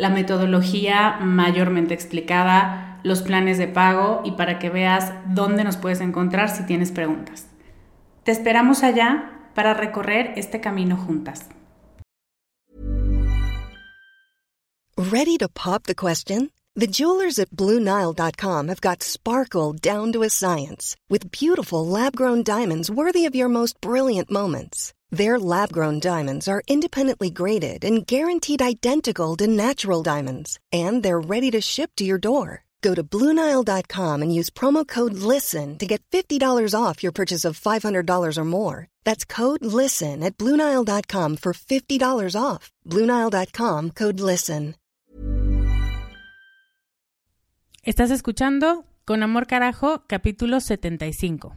la metodología mayormente explicada, los planes de pago y para que veas dónde nos puedes encontrar si tienes preguntas. Te esperamos allá para recorrer este camino juntas. Ready to pop the question? The jewelers at BlueNile.com have got sparkle down to a science with beautiful lab-grown diamonds worthy of your most brilliant moments. Their lab grown diamonds are independently graded and guaranteed identical to natural diamonds, and they're ready to ship to your door. Go to Bluenile.com and use promo code LISTEN to get $50 off your purchase of $500 or more. That's code LISTEN at Bluenile.com for $50 off. Bluenile.com code LISTEN. Estás escuchando Con Amor Carajo, capítulo 75.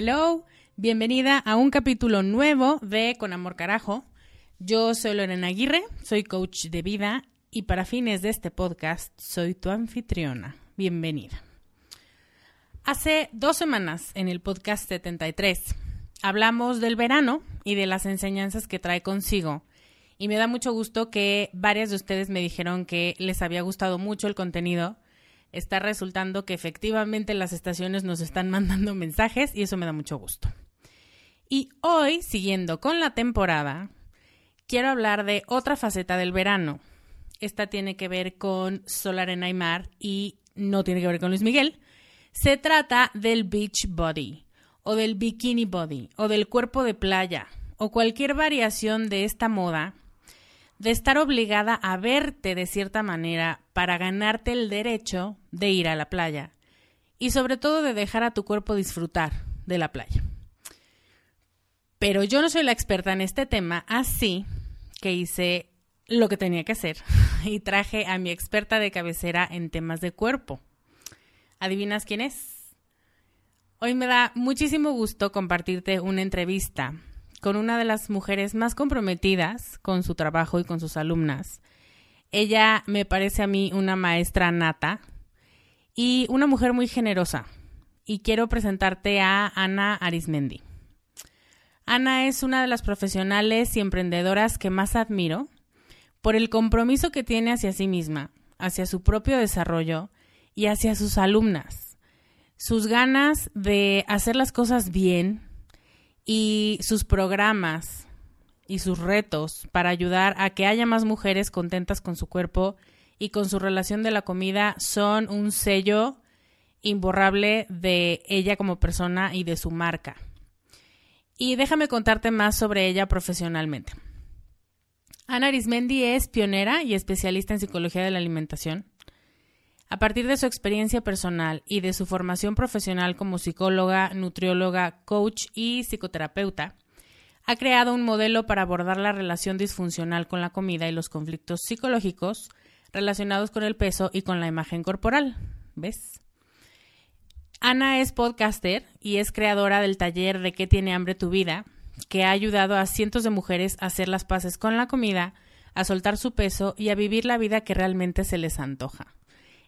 Hello, bienvenida a un capítulo nuevo de Con Amor Carajo. Yo soy Lorena Aguirre, soy coach de vida y para fines de este podcast soy tu anfitriona. Bienvenida. Hace dos semanas en el podcast 73 hablamos del verano y de las enseñanzas que trae consigo. Y me da mucho gusto que varias de ustedes me dijeron que les había gustado mucho el contenido está resultando que efectivamente las estaciones nos están mandando mensajes y eso me da mucho gusto. Y hoy, siguiendo con la temporada, quiero hablar de otra faceta del verano. Esta tiene que ver con Solar en Aymar y no tiene que ver con Luis Miguel. Se trata del beach body o del bikini body o del cuerpo de playa o cualquier variación de esta moda de estar obligada a verte de cierta manera para ganarte el derecho de ir a la playa y sobre todo de dejar a tu cuerpo disfrutar de la playa. Pero yo no soy la experta en este tema, así que hice lo que tenía que hacer y traje a mi experta de cabecera en temas de cuerpo. ¿Adivinas quién es? Hoy me da muchísimo gusto compartirte una entrevista con una de las mujeres más comprometidas con su trabajo y con sus alumnas. Ella me parece a mí una maestra nata y una mujer muy generosa. Y quiero presentarte a Ana Arismendi. Ana es una de las profesionales y emprendedoras que más admiro por el compromiso que tiene hacia sí misma, hacia su propio desarrollo y hacia sus alumnas. Sus ganas de hacer las cosas bien, y sus programas y sus retos para ayudar a que haya más mujeres contentas con su cuerpo y con su relación de la comida son un sello imborrable de ella como persona y de su marca. Y déjame contarte más sobre ella profesionalmente. Ana Arismendi es pionera y especialista en psicología de la alimentación. A partir de su experiencia personal y de su formación profesional como psicóloga, nutrióloga, coach y psicoterapeuta, ha creado un modelo para abordar la relación disfuncional con la comida y los conflictos psicológicos relacionados con el peso y con la imagen corporal. ¿Ves? Ana es podcaster y es creadora del taller de ¿Qué tiene hambre tu vida? que ha ayudado a cientos de mujeres a hacer las paces con la comida, a soltar su peso y a vivir la vida que realmente se les antoja.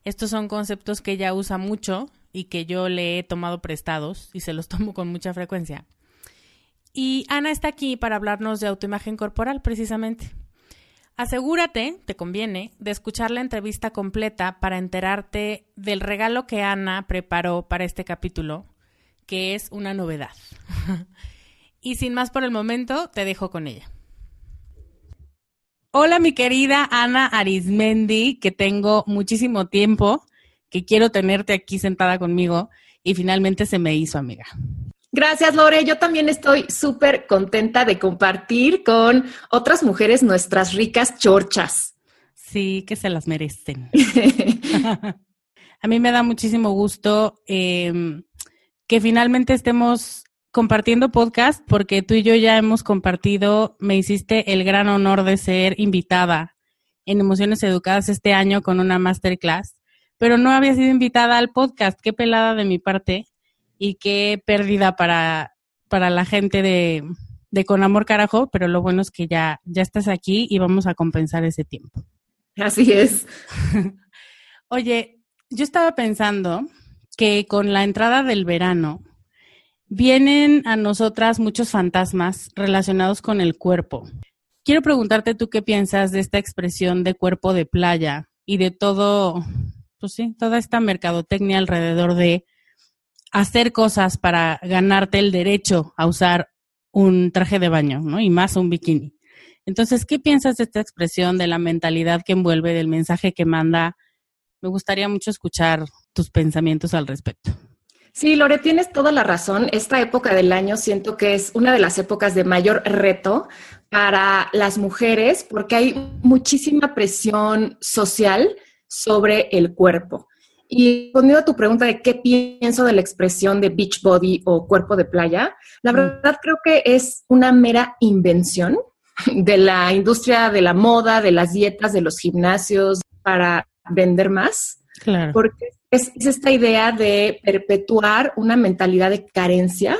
Estos son conceptos que ella usa mucho y que yo le he tomado prestados y se los tomo con mucha frecuencia. Y Ana está aquí para hablarnos de autoimagen corporal precisamente. Asegúrate, te conviene, de escuchar la entrevista completa para enterarte del regalo que Ana preparó para este capítulo, que es una novedad. y sin más por el momento, te dejo con ella. Hola mi querida Ana Arismendi, que tengo muchísimo tiempo, que quiero tenerte aquí sentada conmigo y finalmente se me hizo amiga. Gracias, Lore. Yo también estoy súper contenta de compartir con otras mujeres nuestras ricas chorchas. Sí, que se las merecen. A mí me da muchísimo gusto em, que finalmente estemos compartiendo podcast porque tú y yo ya hemos compartido, me hiciste el gran honor de ser invitada en Emociones Educadas este año con una masterclass, pero no había sido invitada al podcast. Qué pelada de mi parte y qué pérdida para, para la gente de, de Con Amor Carajo, pero lo bueno es que ya, ya estás aquí y vamos a compensar ese tiempo. Así es. Oye, yo estaba pensando que con la entrada del verano vienen a nosotras muchos fantasmas relacionados con el cuerpo. Quiero preguntarte tú qué piensas de esta expresión de cuerpo de playa y de todo, pues sí, toda esta mercadotecnia alrededor de hacer cosas para ganarte el derecho a usar un traje de baño, ¿no? Y más un bikini. Entonces, ¿qué piensas de esta expresión, de la mentalidad que envuelve, del mensaje que manda? Me gustaría mucho escuchar tus pensamientos al respecto. Sí, Lore, tienes toda la razón. Esta época del año siento que es una de las épocas de mayor reto para las mujeres porque hay muchísima presión social sobre el cuerpo. Y respondiendo a tu pregunta de qué pienso de la expresión de beach body o cuerpo de playa, la mm. verdad creo que es una mera invención de la industria de la moda, de las dietas, de los gimnasios para vender más. Claro. Porque es, esta idea de perpetuar una mentalidad de carencia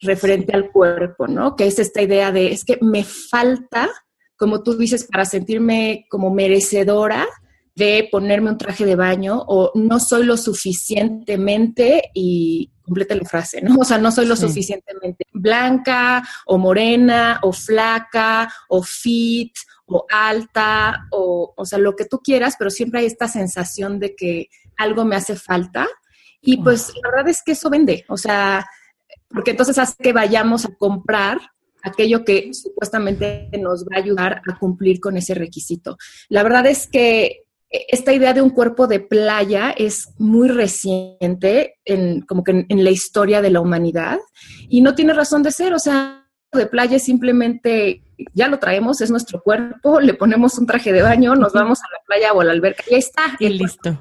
referente al cuerpo, ¿no? Que es esta idea de, es que me falta, como tú dices, para sentirme como merecedora de ponerme un traje de baño o no soy lo suficientemente y complete la frase, ¿no? O sea, no soy lo suficientemente blanca o morena o flaca o fit o alta o, o sea, lo que tú quieras, pero siempre hay esta sensación de que algo me hace falta y pues la verdad es que eso vende, o sea, porque entonces hace que vayamos a comprar aquello que supuestamente nos va a ayudar a cumplir con ese requisito. La verdad es que esta idea de un cuerpo de playa es muy reciente en, como que en, la historia de la humanidad y no tiene razón de ser, o sea, de playa es simplemente, ya lo traemos, es nuestro cuerpo, le ponemos un traje de baño, nos vamos a la playa o a la alberca, y ahí está. Y listo.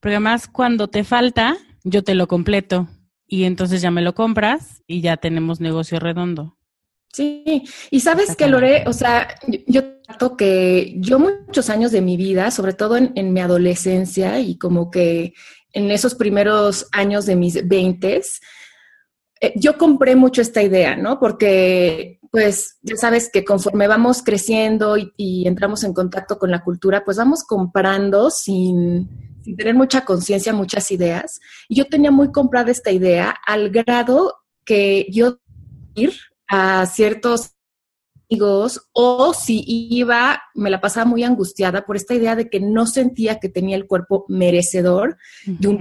Porque además cuando te falta, yo te lo completo y entonces ya me lo compras y ya tenemos negocio redondo. Sí, y sabes que Lore, o sea, yo, trato que yo muchos años de mi vida, sobre todo en, mi adolescencia y como que en esos primeros años de mis veintes, eh, yo compré mucho esta idea, ¿no? Porque, pues, ya sabes que conforme vamos creciendo y, entramos en contacto con la cultura, pues vamos comprando sin, sin tener mucha conciencia, muchas ideas. Y yo tenía muy comprada esta idea al grado que yo ir a ciertos amigos o si iba, me la pasaba muy angustiada por esta idea de que no sentía que tenía el cuerpo merecedor de un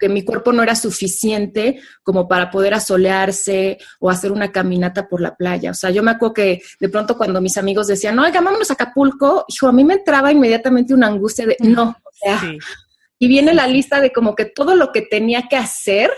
que mi cuerpo no era suficiente como para poder asolearse o hacer una caminata por la playa. O sea, yo me acuerdo que de pronto cuando mis amigos decían, no, vámonos a Acapulco, hijo, a mí me entraba inmediatamente una angustia de, no, o sea, y viene la lista de como que todo lo que tenía que hacer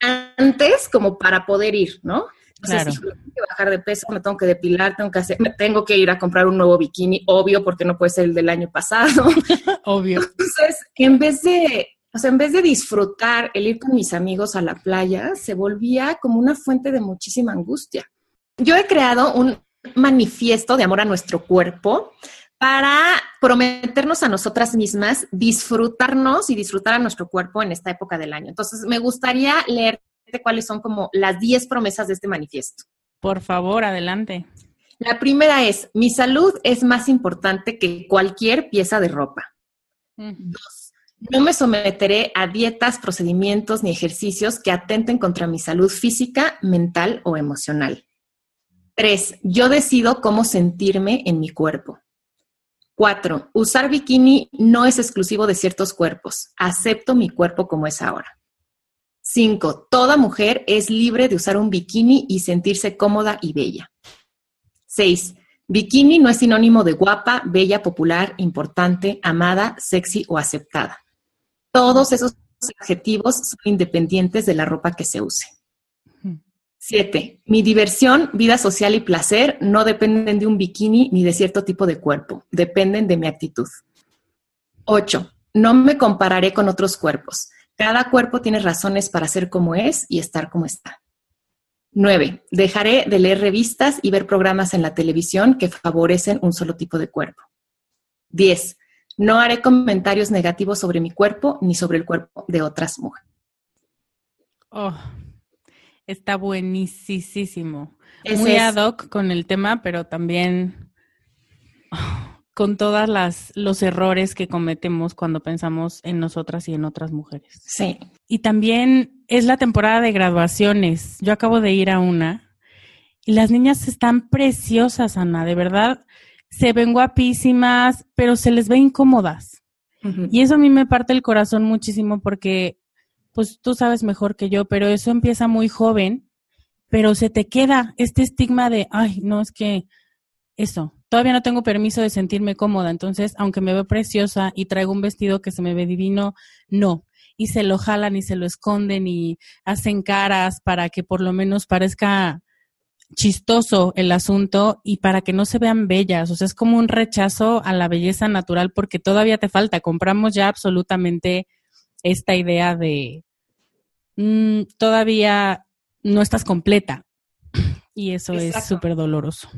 antes como para poder ir, ¿no? Entonces, tengo que bajar de peso, me tengo que depilar, tengo que hacer, me tengo que ir a comprar un nuevo bikini, obvio, porque no puede ser el del año pasado. obvio. Entonces, en vez de, o sea, en vez de disfrutar el ir con mis amigos a la playa, se volvía como una fuente de muchísima angustia. Yo he creado un manifiesto de amor a nuestro cuerpo para prometernos a nosotras mismas disfrutarnos y disfrutar a nuestro cuerpo en esta época del año. Entonces, me gustaría leer cuáles son como las 10 promesas de este manifiesto. Por favor, adelante. La primera es, mi salud es más importante que cualquier pieza de ropa. Dos, no me someteré a dietas, procedimientos ni ejercicios que atenten contra mi salud física, mental o emocional. Tres, yo decido cómo sentirme en mi cuerpo. Cuatro, usar bikini no es exclusivo de ciertos cuerpos. Acepto mi cuerpo como es ahora. Cinco, toda mujer es libre de usar un bikini y sentirse cómoda y bella. Seis, bikini no es sinónimo de guapa, bella, popular, importante, amada, sexy o aceptada. Todos esos adjetivos son independientes de la ropa que se use. Siete, mi diversión, vida social y placer no dependen de un bikini ni de cierto tipo de cuerpo, dependen de mi actitud. Ocho, no me compararé con otros cuerpos. Cada cuerpo tiene razones para ser como es y estar como está. 9. Dejaré de leer revistas y ver programas en la televisión que favorecen un solo tipo de cuerpo. 10. No haré comentarios negativos sobre mi cuerpo ni sobre el cuerpo de otras mujeres. Oh, está buenísimo. Muy ad hoc con el tema, pero también con todas las los errores que cometemos cuando pensamos en nosotras y en otras mujeres. Sí. Y también es la temporada de graduaciones. Yo acabo de ir a una y las niñas están preciosas, Ana, de verdad. Se ven guapísimas, pero se les ve incómodas. Y eso a mí me parte el corazón muchísimo porque, pues tú sabes mejor que yo, pero eso empieza muy joven, pero se te queda este estigma de, ay, no, es que eso, todavía no tengo permiso de sentirme cómoda, entonces, aunque me veo preciosa y traigo un vestido que se me ve divino, no. Y se lo jalan y se lo esconden y hacen caras para que por lo menos parezca chistoso el asunto y para que no se vean bellas. O sea, es como un rechazo a la belleza natural porque todavía te falta. Compramos ya absolutamente esta idea de mm, todavía no estás completa. Y eso es súper doloroso.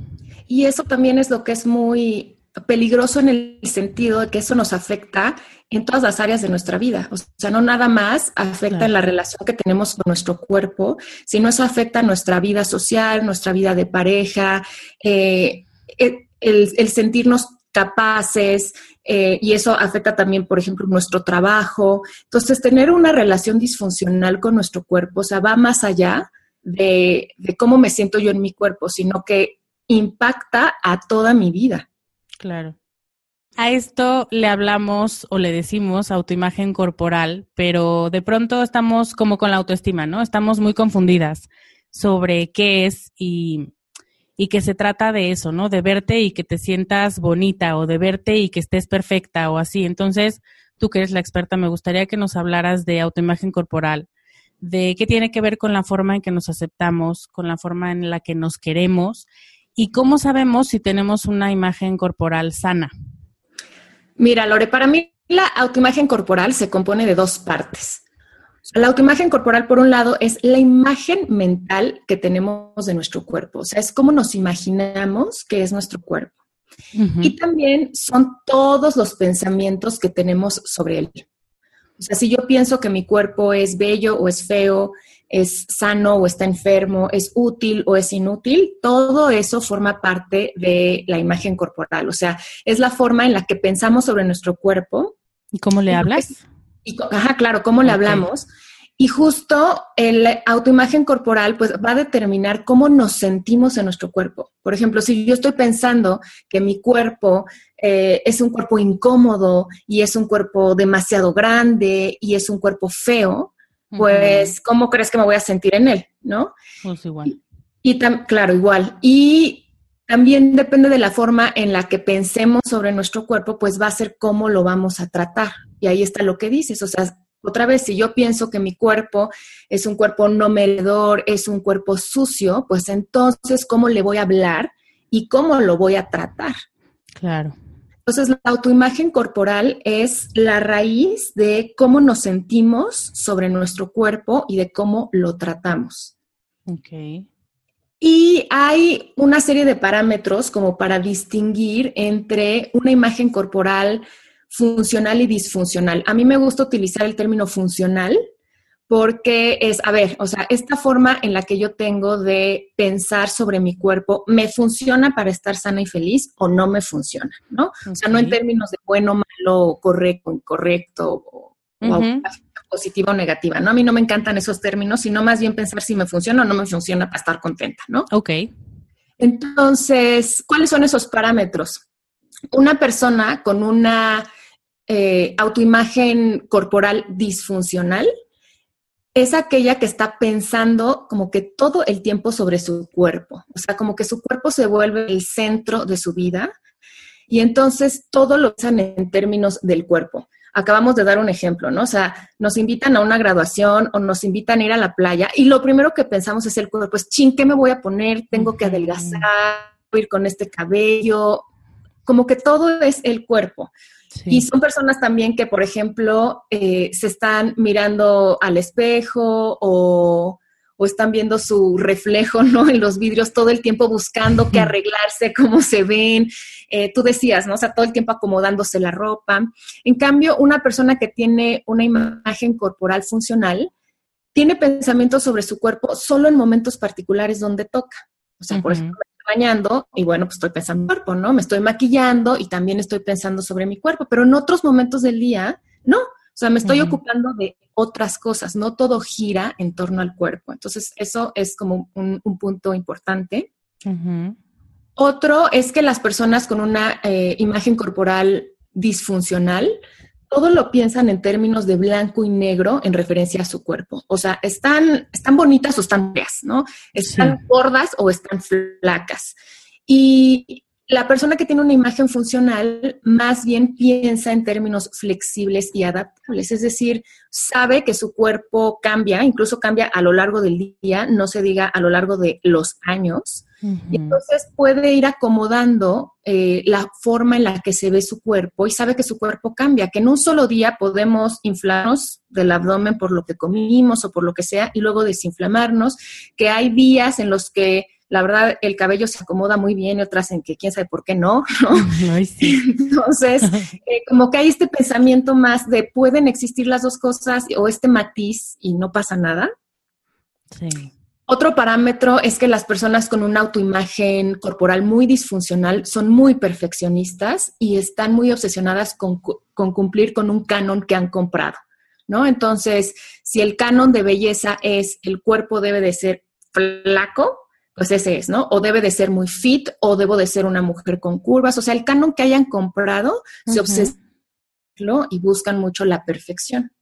Y eso también es lo que es muy peligroso en el sentido de que eso nos afecta en todas las áreas de nuestra vida. O sea, no nada más afecta en la relación que tenemos con nuestro cuerpo, sino eso afecta nuestra vida social, nuestra vida de pareja, eh, el, sentirnos capaces, eh, y eso afecta también, por ejemplo, nuestro trabajo. Entonces, tener una relación disfuncional con nuestro cuerpo, o sea, va más allá de, cómo me siento yo en mi cuerpo, sino que impacta a toda mi vida. Claro. A esto le hablamos o le decimos autoimagen corporal, pero de pronto estamos como con la autoestima, ¿no? Estamos muy confundidas sobre qué es y, y que se trata de eso, ¿no? De verte y que te sientas bonita o de verte y que estés perfecta o así. Entonces, tú que eres la experta, me gustaría que nos hablaras de autoimagen corporal, de qué tiene que ver con la forma en que nos aceptamos, con la forma en la que nos queremos y cómo sabemos si tenemos una imagen corporal sana. Mira, Lore, para mí la autoimagen corporal se compone de dos partes. La autoimagen corporal, por un lado, es la imagen mental que tenemos de nuestro cuerpo, o sea, es cómo nos imaginamos que es nuestro cuerpo. Y también son todos los pensamientos que tenemos sobre él. O sea, si yo pienso que mi cuerpo es bello o es feo, es sano o está enfermo, es útil o es inútil, todo eso forma parte de la imagen corporal. O sea, es la forma en la que pensamos sobre nuestro cuerpo. ¿Y cómo le hablas? Y, ajá, claro, cómo le hablamos. Y justo el autoimagen corporal pues va a determinar cómo nos sentimos en nuestro cuerpo. Por ejemplo, si yo estoy pensando que mi cuerpo eh, es un cuerpo incómodo y es un cuerpo demasiado grande y es un cuerpo feo, pues ¿cómo crees que me voy a sentir en él? ¿No? Pues igual. Y, claro, igual. Y también depende de la forma en la que pensemos sobre nuestro cuerpo, pues va a ser cómo lo vamos a tratar. Y ahí está lo que dices, o sea, otra vez, si yo pienso que mi cuerpo es un cuerpo no merecedor, es un cuerpo sucio, pues entonces, ¿cómo le voy a hablar y cómo lo voy a tratar? Claro. Entonces, la autoimagen corporal es la raíz de cómo nos sentimos sobre nuestro cuerpo y de cómo lo tratamos. Ok. Y hay una serie de parámetros como para distinguir entre una imagen corporal funcional y disfuncional. A mí me gusta utilizar el término funcional porque es, a ver, o sea, esta forma en la que yo tengo de pensar sobre mi cuerpo, ¿me funciona para estar sana y feliz o no me funciona? ¿No? O sea, no en términos de bueno, malo, correcto, incorrecto, o, positiva o negativa, ¿no? A mí no me encantan esos términos, sino más bien pensar si me funciona o no me funciona para estar contenta, ¿no? Ok. Entonces, ¿cuáles son esos parámetros? Una persona con una eh, autoimagen corporal disfuncional es aquella que está pensando como que todo el tiempo sobre su cuerpo, o sea, como que su cuerpo se vuelve el centro de su vida y entonces todo lo usan en términos del cuerpo. Acabamos de dar un ejemplo, ¿no? O sea, nos invitan a una graduación o nos invitan a ir a la playa y lo primero que pensamos es el cuerpo, pues, ching, ¿qué me voy a poner? Tengo que adelgazar, ir con este cabello, como que todo es el cuerpo. Y son personas también que, por ejemplo, eh, se están mirando al espejo o, están viendo su reflejo ¿no? en los vidrios todo el tiempo buscando que arreglarse, cómo se ven. Eh, tú decías, ¿no? O sea, todo el tiempo acomodándose la ropa. En cambio, una persona que tiene una imagen corporal funcional tiene pensamientos sobre su cuerpo solo en momentos particulares donde toca. O sea, por ejemplo, bañando y bueno, pues estoy pensando en mi cuerpo, ¿no? Me estoy maquillando y también estoy pensando sobre mi cuerpo, pero en otros momentos del día, no. O sea, me estoy ocupando de otras cosas, no todo gira en torno al cuerpo. Entonces, eso es como un, punto importante. Otro es que las personas con una eh, imagen corporal disfuncional todo lo piensan en términos de blanco y negro en referencia a su cuerpo. O sea, están, están bonitas o están feas, ¿no? Están gordas o están flacas. Y la persona que tiene una imagen funcional más bien piensa en términos flexibles y adaptables, es decir, sabe que su cuerpo cambia, incluso cambia a lo largo del día, no se diga a lo largo de los años, y entonces puede ir acomodando eh, la forma en la que se ve su cuerpo y sabe que su cuerpo cambia, que en un solo día podemos inflarnos del abdomen por lo que comimos o por lo que sea y luego desinflamarnos, que hay días en los que la verdad el cabello se acomoda muy bien y otras en que quién sabe por qué no, Entonces, eh, como que hay este pensamiento más de pueden existir las dos cosas o este matiz y no pasa nada. Sí. Otro parámetro es que las personas con una autoimagen corporal muy disfuncional son muy perfeccionistas y están muy obsesionadas con, cumplir con un canon que han comprado, ¿no? Entonces, si el canon de belleza es el cuerpo debe de ser flaco, pues ese es, ¿no? O debe de ser muy fit o debo de ser una mujer con curvas, o sea, el canon que hayan comprado se obsesionan y buscan mucho la perfección.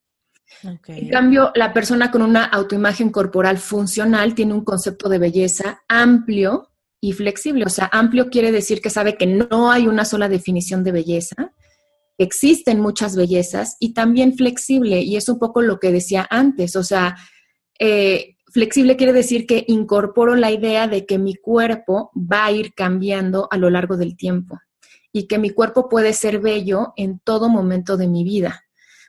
En cambio, la persona con una autoimagen corporal funcional tiene un concepto de belleza amplio y flexible. O sea, amplio quiere decir que sabe que no hay una sola definición de belleza, existen muchas bellezas y también flexible. Y es un poco lo que decía antes. O sea, eh, flexible quiere decir que incorporo la idea de que mi cuerpo va a ir cambiando a lo largo del tiempo y que mi cuerpo puede ser bello en todo momento de mi vida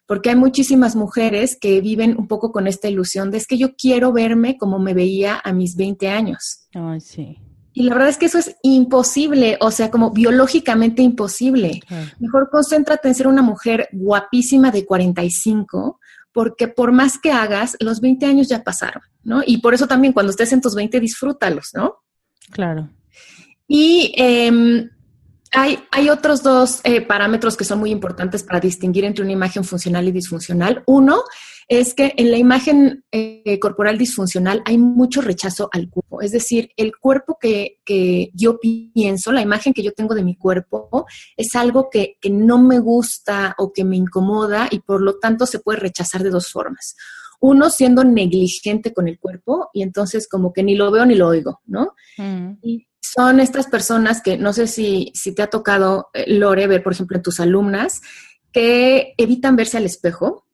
porque hay muchísimas mujeres que viven un poco con esta ilusión de es que yo quiero verme como me veía a mis 20 años. Ay, sí. Y la verdad es que eso es imposible, o sea, como biológicamente imposible. Mejor concéntrate en ser una mujer guapísima de 45, porque por más que hagas, los 20 años ya pasaron, ¿no? Y por eso también cuando estés en tus 20, disfrútalos, ¿no? Claro. Y eh, hay, otros dos eh, parámetros que son muy importantes para distinguir entre una imagen funcional y disfuncional. Uno es que en la imagen eh, corporal disfuncional hay mucho rechazo al cuerpo. Es decir, el cuerpo que, yo pienso, la imagen que yo tengo de mi cuerpo, es algo que, que no me gusta o que me incomoda y por lo tanto se puede rechazar de dos formas uno siendo negligente con el cuerpo y entonces como que ni lo veo ni lo oigo, ¿no? Mm. Y son estas personas que no sé si, si te ha tocado, eh, Lore, ver, por ejemplo, en tus alumnas, que evitan verse al espejo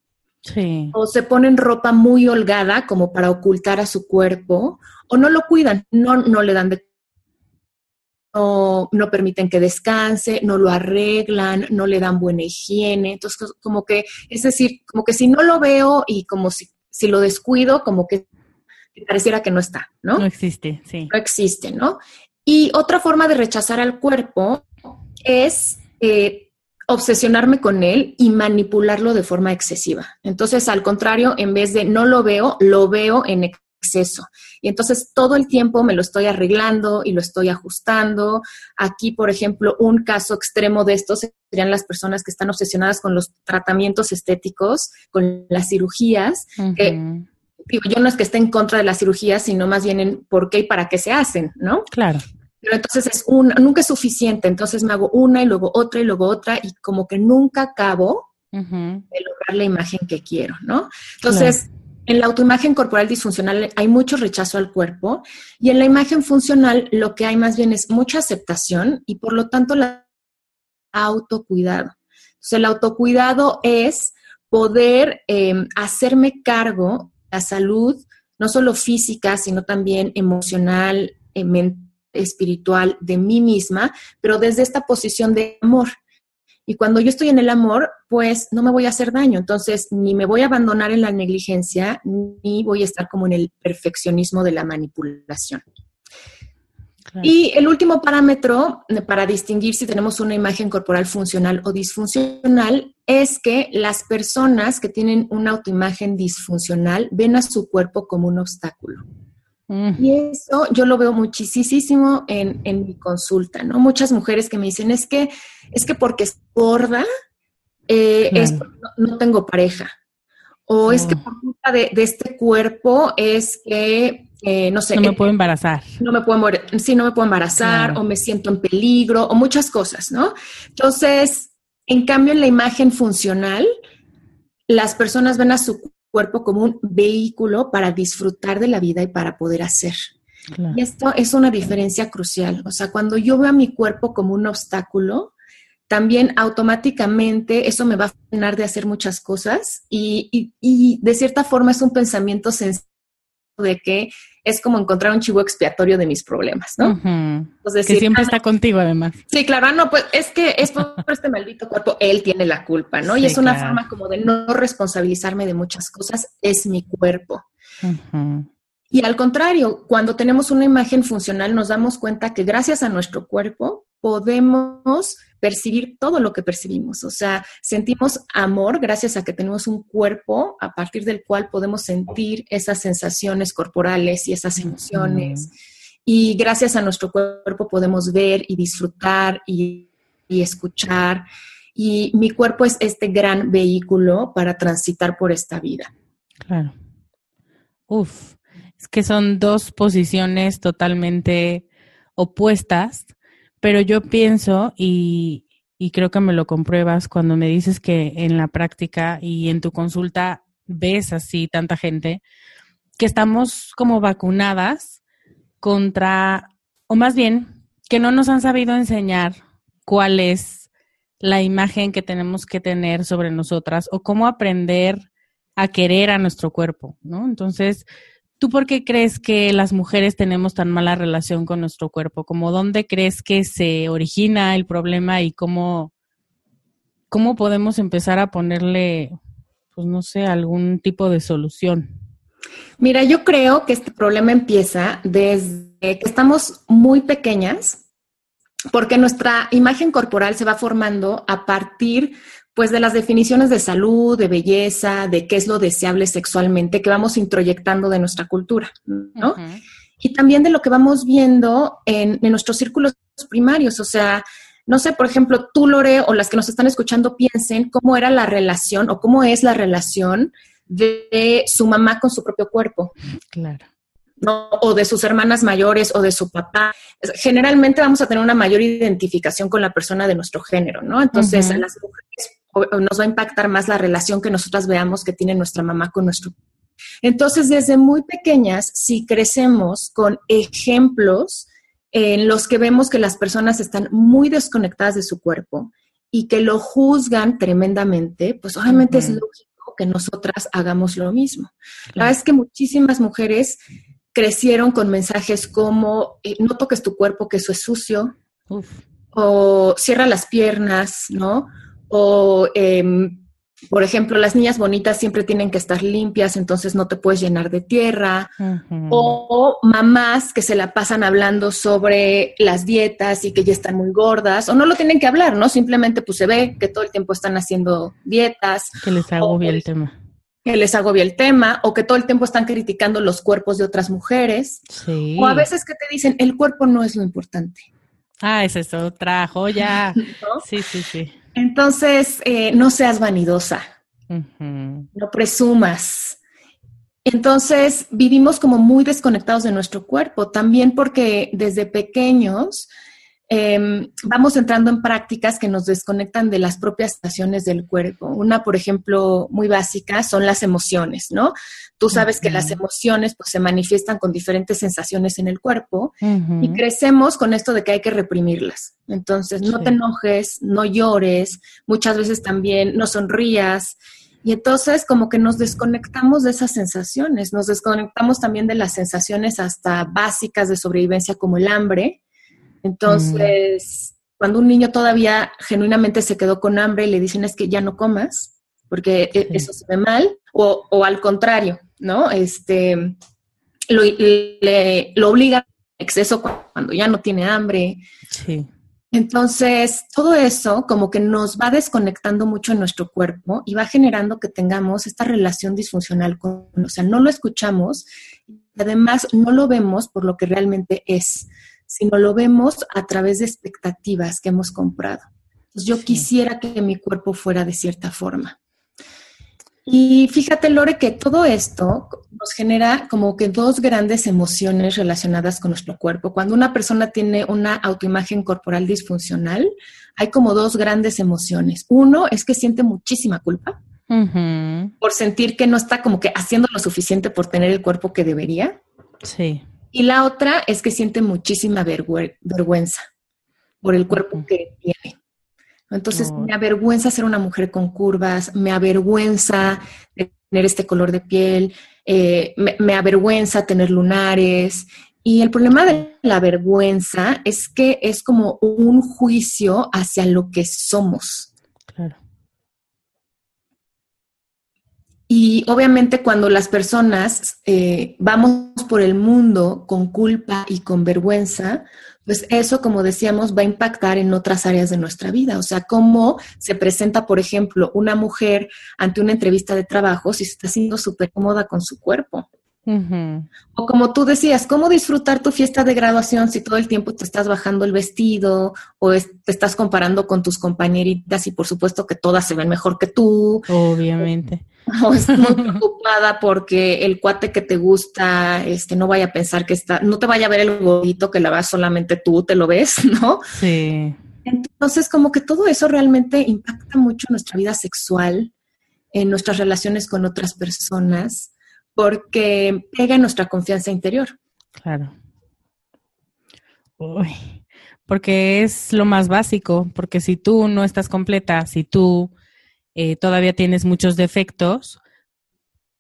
Sí. O se ponen ropa muy holgada como para ocultar a su cuerpo, o no lo cuidan, no, no le dan de no, no, permiten que descanse, no lo arreglan, no le dan buena higiene. Entonces, como que, es decir, como que si no lo veo y como si, si lo descuido, como que pareciera que no está, ¿no? No existe, sí. No existe, ¿no? Y otra forma de rechazar al cuerpo es eh, obsesionarme con él y manipularlo de forma excesiva. Entonces, al contrario, en vez de no lo veo, lo veo en exceso. Y entonces todo el tiempo me lo estoy arreglando y lo estoy ajustando. Aquí, por ejemplo, un caso extremo de esto serían las personas que están obsesionadas con los tratamientos estéticos, con las cirugías, que digo, yo no es que esté en contra de las cirugías, sino más bien en por qué y para qué se hacen, ¿no? Claro. Pero entonces es una, nunca es suficiente, entonces me hago una y luego otra y luego otra y como que nunca acabo de lograr la imagen que quiero, ¿no? Entonces, en la autoimagen corporal disfuncional hay mucho rechazo al cuerpo y en la imagen funcional lo que hay más bien es mucha aceptación y por lo tanto la autocuidado. Entonces, el autocuidado es poder eh, hacerme cargo de la salud, no solo física, sino también emocional, eh, espiritual de mí misma, pero desde esta posición de amor. Y cuando yo estoy en el amor, pues no me voy a hacer daño. Entonces, ni me voy a abandonar en la negligencia, ni voy a estar como en el perfeccionismo de la manipulación. Y el último parámetro para distinguir si tenemos una imagen corporal funcional o disfuncional es que las personas que tienen una autoimagen disfuncional ven a su cuerpo como un obstáculo. Y eso yo lo veo muchísimo en, en, mi consulta, ¿no? Muchas mujeres que me dicen, es que, es que porque es gorda, eh, es no, tengo pareja. O es que por culpa de, este cuerpo es que, eh, no sé. No me puedo embarazar. No me puedo morir, sí, no me puedo embarazar, o me siento en peligro, o muchas cosas, ¿no? Entonces, en cambio, en la imagen funcional, las personas ven a su cuerpo como un vehículo para disfrutar de la vida y para poder hacer. Y esto es una diferencia crucial. O sea, cuando yo veo a mi cuerpo como un obstáculo, también automáticamente eso me va a frenar de hacer muchas cosas y, y de cierta forma es un pensamiento sencillo de que es como encontrar un chivo expiatorio de mis problemas, ¿no? que siempre ah, está contigo además. Sí, claro, ah, no, pues es que es por este maldito cuerpo, él tiene la culpa, ¿no? y es una forma como de no responsabilizarme de muchas cosas, es mi cuerpo. Y al contrario, cuando tenemos una imagen funcional nos damos cuenta que gracias a nuestro cuerpo podemos percibir todo lo que percibimos. O sea, sentimos amor gracias a que tenemos un cuerpo a partir del cual podemos sentir esas sensaciones corporales y esas emociones. Y gracias a nuestro cuerpo podemos ver y disfrutar y, y escuchar. Y mi cuerpo es este gran vehículo para transitar por esta vida. Claro. Uf, es que son dos posiciones totalmente opuestas pero yo pienso, y, creo que me lo compruebas cuando me dices que en la práctica y en tu consulta ves así tanta gente, que estamos como vacunadas contra, o más bien, que no nos han sabido enseñar cuál es la imagen que tenemos que tener sobre nosotras o cómo aprender a querer a nuestro cuerpo, ¿no? Entonces, ¿Tú por qué crees que las mujeres tenemos tan mala relación con nuestro cuerpo? ¿Cómo dónde crees que se origina el problema y cómo, cómo podemos empezar a ponerle, pues no sé, algún tipo de solución? Mira, yo creo que este problema empieza desde que estamos muy pequeñas, porque nuestra imagen corporal se va formando a partir pues de las definiciones de salud, de belleza, de qué es lo deseable sexualmente que vamos introyectando de nuestra cultura, ¿no? Y también de lo que vamos viendo en, nuestros círculos primarios, o sea, no sé, por ejemplo, tú, Lore, o las que nos están escuchando, piensen cómo era la relación o cómo es la relación de su mamá con su propio cuerpo. Claro. ¿no? o de sus hermanas mayores o de su papá. Generalmente vamos a tener una mayor identificación con la persona de nuestro género, ¿no? Entonces, a las mujeres nos va a impactar más la relación que nosotras veamos que tiene nuestra mamá con nuestro. Entonces, desde muy pequeñas, si crecemos con ejemplos en los que vemos que las personas están muy desconectadas de su cuerpo y que lo juzgan tremendamente, pues obviamente es lógico que nosotras hagamos lo mismo. La verdad es que muchísimas mujeres crecieron con mensajes como eh, no toques tu cuerpo, que eso es sucio, o cierra las piernas, ¿no? O em, por ejemplo, las niñas bonitas siempre tienen que estar limpias, entonces no te puedes llenar de tierra. o, mamás que se la pasan hablando sobre las dietas y que ya están muy gordas, o no lo tienen que hablar, ¿no? Simplemente pues se ve que todo el tiempo están haciendo dietas. Que les agobia el tema. Que les agobia el tema, o que todo el tiempo están criticando los cuerpos de otras mujeres. Sí. O a veces que te dicen, el cuerpo no es lo importante. Ah, esa es otra joya. Sí, sí, sí. Entonces, eh, no seas vanidosa, no presumas. Entonces, vivimos como muy desconectados de nuestro cuerpo, también porque desde pequeños Em, vamos entrando en prácticas que nos desconectan de las propias estaciones del cuerpo. Una, por ejemplo, muy básica son las emociones, ¿no? Tú sabes que las emociones pues, se manifiestan con diferentes sensaciones en el cuerpo y crecemos con esto de que hay que reprimirlas. Entonces, no te enojes, no llores, muchas veces también no sonrías. Y entonces como que nos desconectamos de esas sensaciones, nos desconectamos también de las sensaciones hasta básicas de sobrevivencia como el hambre, entonces, cuando un niño todavía genuinamente se quedó con hambre y le dicen es que ya no comas, porque e, eso se ve mal, o, al contrario, ¿no? Este, lo, lo obliga a exceso cuando ya no tiene hambre. Sí. Entonces, todo eso como que nos va desconectando mucho en nuestro cuerpo y va generando que tengamos esta relación disfuncional con, o sea, no lo escuchamos y además no lo vemos por lo que realmente es sino lo vemos a través de expectativas que hemos comprado. Entonces, yo quisiera que mi cuerpo fuera de cierta forma. Y fíjate, Lore, que todo esto nos genera como que dos grandes emociones relacionadas con nuestro cuerpo. Cuando una persona tiene una autoimagen corporal disfuncional, hay como dos grandes emociones. Uno es que siente muchísima culpa por sentir que no está como que haciendo lo suficiente por tener el cuerpo que debería. Sí. Y la otra es que siente muchísima vergüenza por el cuerpo que tiene. Entonces me avergüenza ser una mujer con curvas, me avergüenza tener este color de piel, eh, me, me, avergüenza tener lunares. Y el problema de la vergüenza es que es como un juicio hacia lo que somos. Y obviamente cuando las personas eh, vamos por el mundo con culpa y con vergüenza, pues eso, como decíamos, va a impactar en otras áreas de nuestra vida. O sea, cómo se presenta, por ejemplo, una mujer ante una entrevista de trabajo si está siendo súper cómoda con su cuerpo. O como tú decías, ¿cómo disfrutar tu fiesta de graduación si todo el tiempo te estás bajando el vestido o te estás comparando con tus compañeritas y por supuesto que todas se ven mejor que tú? Obviamente. O estás muy preocupada porque el cuate que te gusta este, no vaya a pensar que está, no te vaya a ver el gordito que la vas solamente tú, te lo ves, ¿no? Sí. Entonces, como que todo eso realmente impacta mucho nuestra vida sexual, en nuestras relaciones con otras personas porque pega nuestra confianza interior. Claro. Porque es lo más básico, porque si tú no estás completa, si tú eh, todavía tienes muchos defectos,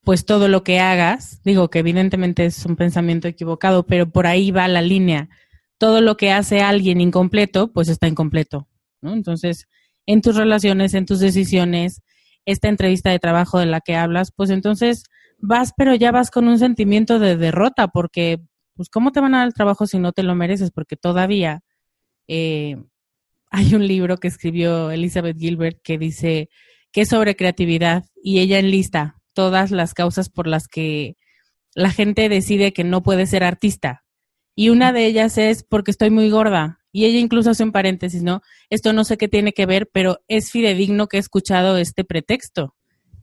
pues todo lo que hagas, digo que evidentemente es un pensamiento equivocado, pero por ahí va la línea. Todo lo que hace alguien incompleto, pues está incompleto, ¿no? Entonces, en tus relaciones, en tus decisiones, esta entrevista de trabajo de la que hablas, pues entonces vas, pero ya vas con un sentimiento de derrota, porque, pues, ¿cómo te van a dar el trabajo si no te lo mereces? Porque todavía eh, hay un libro que escribió Elizabeth Gilbert que dice que es sobre creatividad y ella enlista todas las causas por las que la gente decide que no puede ser artista. Y una de ellas es porque estoy muy gorda. Y ella incluso hace un paréntesis, ¿no? Esto no sé qué tiene que ver, pero es fidedigno que he escuchado este pretexto.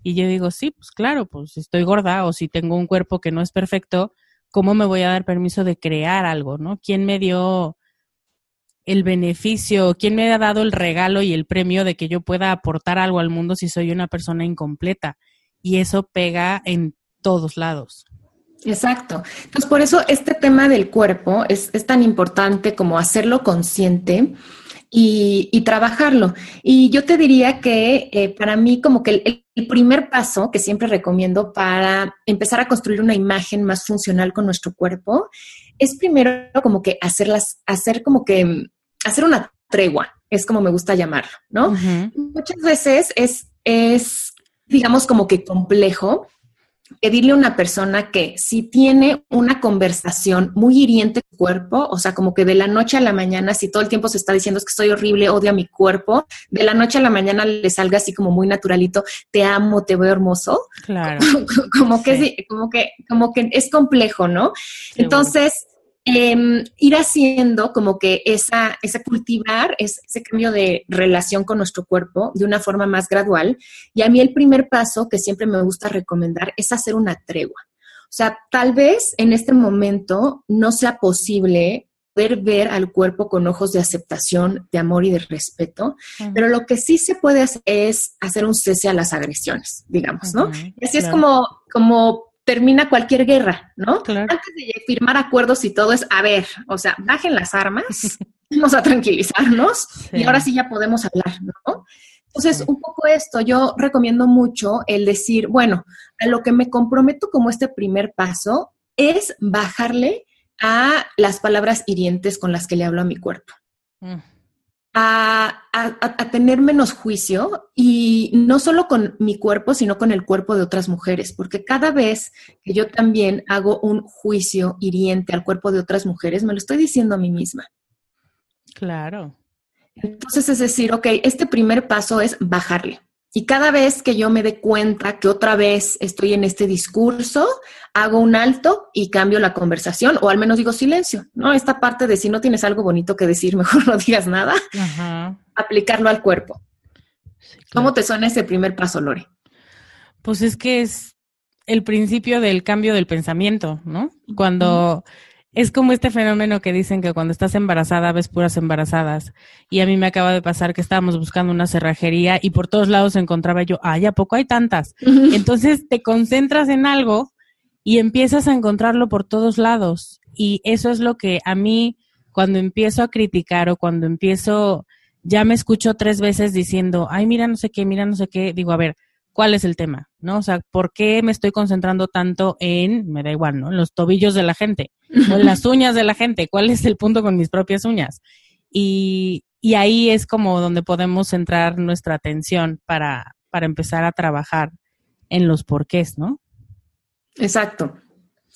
Y yo digo, sí, pues claro, pues si estoy gorda o si tengo un cuerpo que no es perfecto, ¿cómo me voy a dar permiso de crear algo, no? ¿Quién me dio el beneficio, quién me ha dado el regalo y el premio de que yo pueda aportar algo al mundo si soy una persona incompleta? Y eso pega en todos lados. Exacto. Entonces, por eso este tema del cuerpo es, es tan importante como hacerlo consciente y, trabajarlo. Y yo te diría que eh, para mí como que el, primer paso que siempre recomiendo para empezar a construir una imagen más funcional con nuestro cuerpo es primero como que hacerlas, hacer como que, hacer una tregua, es como me gusta llamarlo, ¿no? Muchas veces es, es, digamos, como que complejo pedirle a una persona que si tiene una conversación muy hiriente cuerpo, o sea, como que de la noche a la mañana, si todo el tiempo se está diciendo es que estoy horrible, odio a mi cuerpo, de la noche a la mañana le salga así como muy naturalito, te amo, te veo hermoso. Claro. como, que, como que, como que es complejo, ¿no? Entonces, Em, ir haciendo como que esa, ese cultivar, ese cambio de relación con nuestro cuerpo de una forma más gradual. Y a mí el primer paso que siempre me gusta recomendar es hacer una tregua. O sea, tal vez en este momento no sea posible poder ver al cuerpo con ojos de aceptación, de amor y de respeto, pero lo que sí se puede hacer es hacer un cese a las agresiones, digamos, ¿no? y así es como, como termina cualquier guerra, ¿no? Antes de firmar acuerdos y todo es, a ver, o sea, bajen las armas, vamos a tranquilizarnos y ahora sí ya podemos hablar, ¿no? Entonces, un poco esto, yo recomiendo mucho el decir, bueno, a lo que me comprometo como este primer paso es bajarle a las palabras hirientes con las que le hablo a mi cuerpo. Mm a, tener menos juicio y no solo con mi cuerpo, sino con el cuerpo de otras mujeres, porque cada vez que yo también hago un juicio hiriente al cuerpo de otras mujeres, me lo estoy diciendo a mí misma. Claro. Entonces es decir, ok, este primer paso es bajarle. Y cada vez que yo me dé cuenta que otra vez estoy en este discurso, hago un alto y cambio la conversación, o al menos digo silencio, ¿no? Esta parte de si no tienes algo bonito que decir, mejor no digas nada, aplicarlo al cuerpo. ¿Cómo te suena ese primer paso, Lore? Pues es que es el principio del cambio del pensamiento, ¿no? Cuando es como este fenómeno que dicen que cuando estás embarazada ves puras embarazadas. Y a mí me acaba de pasar que estábamos buscando una cerrajería y por todos lados encontraba yo, ay, ¿a poco hay tantas? Entonces te concentras en algo y empiezas a encontrarlo por todos lados. Y eso es lo que a mí, cuando empiezo a criticar o cuando empiezo, ya me escucho tres veces diciendo, ay, mira no sé qué, mira no sé qué, digo, a ver, cuál es el tema, ¿no? O sea, ¿por qué me estoy concentrando tanto en, me da igual, ¿no? En los tobillos de la gente o en las uñas de la gente. ¿Cuál es el punto con mis propias uñas? Y, y ahí es como donde podemos centrar nuestra atención para, para empezar a trabajar en los porqués, ¿no? Exacto.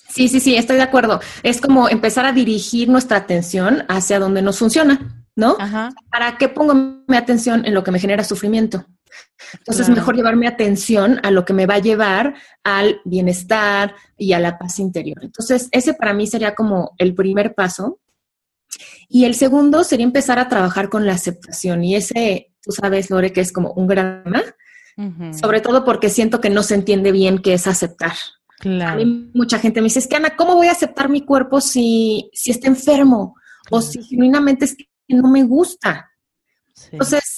Sí, sí, sí, estoy de acuerdo. Es como empezar a dirigir nuestra atención hacia donde nos funciona, ¿no? Ajá. ¿Para qué pongo mi atención en lo que me genera sufrimiento? Entonces, es mejor llevar mi atención a lo que me va a llevar al bienestar y a la paz interior. Entonces, ese para mí sería como el primer paso. Y el segundo sería empezar a trabajar con la aceptación. Y ese, tú sabes, Lore, que es como un gran sobre todo porque siento que no se entiende bien qué es aceptar. A mí mucha gente me dice, es que Ana, ¿cómo voy a aceptar mi cuerpo si, si está enfermo? O si genuinamente es que no me gusta. Entonces,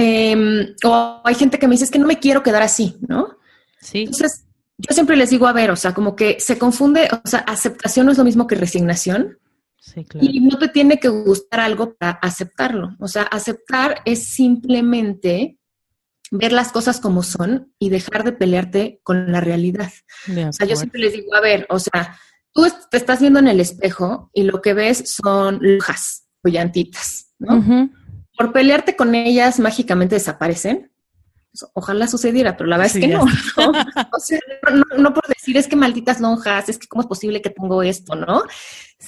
Em, o hay gente que me dice, es que no me quiero quedar así, ¿no? Sí. Entonces, yo siempre les digo, a ver, o sea, como que se confunde, o sea, aceptación no es lo mismo que resignación. Sí, claro. Y no te tiene que gustar algo para aceptarlo. O sea, aceptar es simplemente ver las cosas como son y dejar de pelearte con la realidad. o sea, yo siempre les digo, a ver, o sea, tú te estás viendo en el espejo y lo que ves son lujas llantitas, ¿no? Por pelearte con ellas mágicamente desaparecen. Pues, ojalá sucediera, pero la verdad es que no. O sea, no, por decir es que malditas lonjas, es que cómo es posible que tengo esto, ¿no?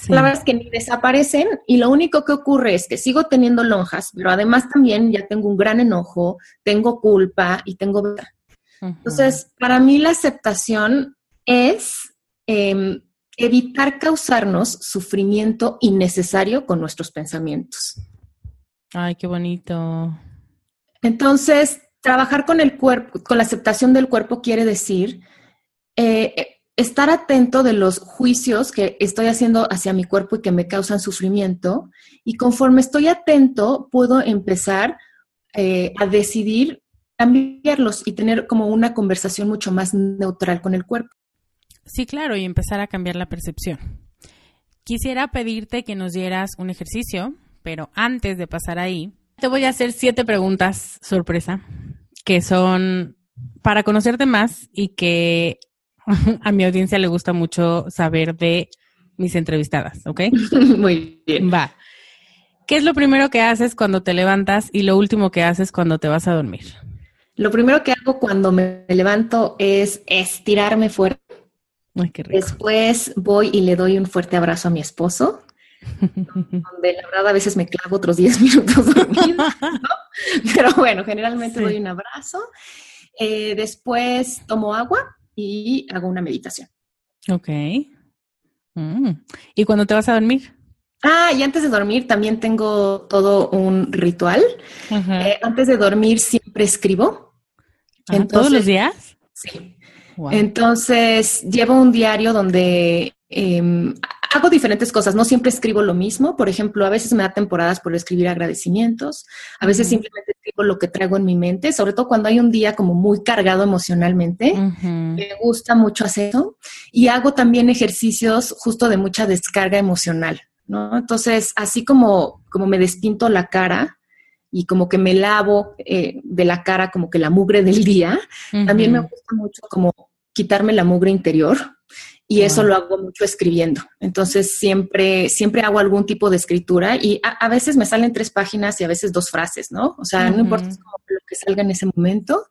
La verdad es que ni desaparecen y lo único que ocurre es que sigo teniendo lonjas, pero además también ya tengo un gran enojo, tengo culpa y tengo... Entonces, para mí la aceptación es em, evitar causarnos sufrimiento innecesario con nuestros pensamientos. Ay, qué bonito. Entonces, trabajar con el cuerpo, con la aceptación del cuerpo quiere decir eh, estar atento de los juicios que estoy haciendo hacia mi cuerpo y que me causan sufrimiento. Y conforme estoy atento, puedo empezar eh, a decidir cambiarlos y tener como una conversación mucho más neutral con el cuerpo. Sí, claro, y empezar a cambiar la percepción. Quisiera pedirte que nos dieras un ejercicio pero antes de pasar ahí, Te voy a hacer siete preguntas sorpresa, que son para conocerte más y que a mi audiencia le gusta mucho saber de mis entrevistadas, ¿ok? Muy bien. Va. ¿Qué es lo primero que haces cuando te levantas y lo último que haces cuando te vas a dormir? Lo primero que hago cuando me levanto es estirarme fuerte. Ay, qué rico. Después voy y le doy un fuerte abrazo a mi esposo, donde la verdad a veces me clavo otros 10 minutos dormidos, ¿no? Pero bueno, generalmente Sí. doy un abrazo. Eh, después tomo agua y hago una meditación. Ok. Mm. ¿Y cuando te vas a dormir? Ah, y antes de dormir también tengo todo un ritual. Eh, antes de dormir siempre escribo. Ah, ¿Todos los días? Sí. Wow. Entonces, llevo un diario donde em, hago diferentes cosas. No siempre escribo lo mismo. Por ejemplo, a veces me da temporadas por escribir agradecimientos. A veces simplemente escribo lo que traigo en mi mente, sobre todo cuando hay un día como muy cargado emocionalmente. Me gusta mucho hacer eso. Y hago también ejercicios justo de mucha descarga emocional, ¿no? Entonces, así como, como me despinto la cara y como que me lavo eh, de la cara como que la mugre del día, también me gusta mucho como quitarme la mugre interior y eso lo hago mucho escribiendo. Entonces siempre, siempre hago algún tipo de escritura y a, a veces me salen tres páginas y a veces dos frases, ¿no? O sea, no importa lo que salga en ese momento.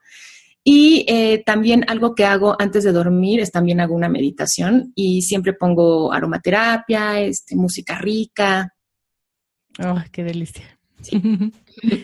Y eh, también algo que hago antes de dormir es también hago una meditación y siempre pongo aromaterapia, este, música rica. Qué delicia.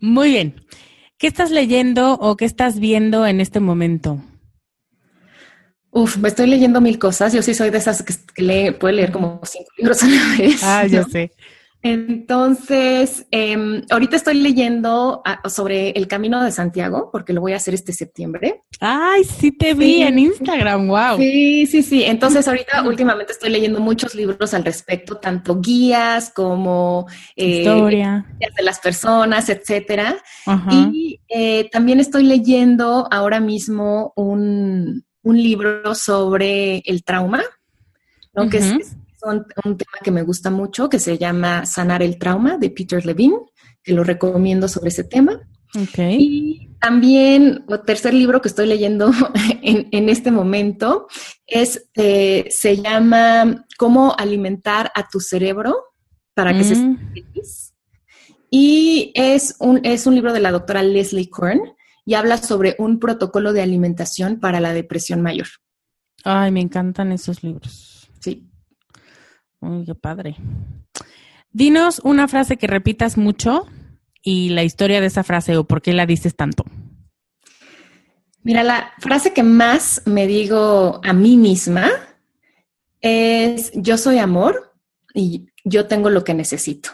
Muy bien. ¿Qué estás leyendo o qué estás viendo en este momento? Uf, me estoy leyendo mil cosas. Yo sí soy de esas que, lee, puede leer como cinco libros a la vez. Ah, ¿no? sé. Entonces, em, ahorita estoy leyendo ah, sobre el Camino de Santiago, porque lo voy a hacer este septiembre. Ay, sí te vi Sí. en Instagram, wow. Sí, sí, sí. Entonces, ahorita últimamente estoy leyendo muchos libros al respecto, tanto guías como eh, historias de las personas, etcétera. Ajá. Y eh, también estoy leyendo ahora mismo un, un libro sobre el trauma, ¿no? que es, Ujú. es un, un tema que me gusta mucho, que se llama Sanar el Trauma, de Peter Levine, que lo recomiendo sobre ese tema. Y también, el tercer libro que estoy leyendo en, en este momento es, eh, se llama Cómo alimentar a tu cerebro para que se Mm. feliz. Y es un, es un libro de la doctora Leslie Korn y habla sobre un protocolo de alimentación para la depresión mayor. Ay, me encantan esos libros. Sí. Uy, qué padre. Dinos una frase que repitas mucho y la historia de esa frase o por qué la dices tanto. Mira, la frase que más me digo a mí misma es yo soy amor y yo tengo lo que necesito.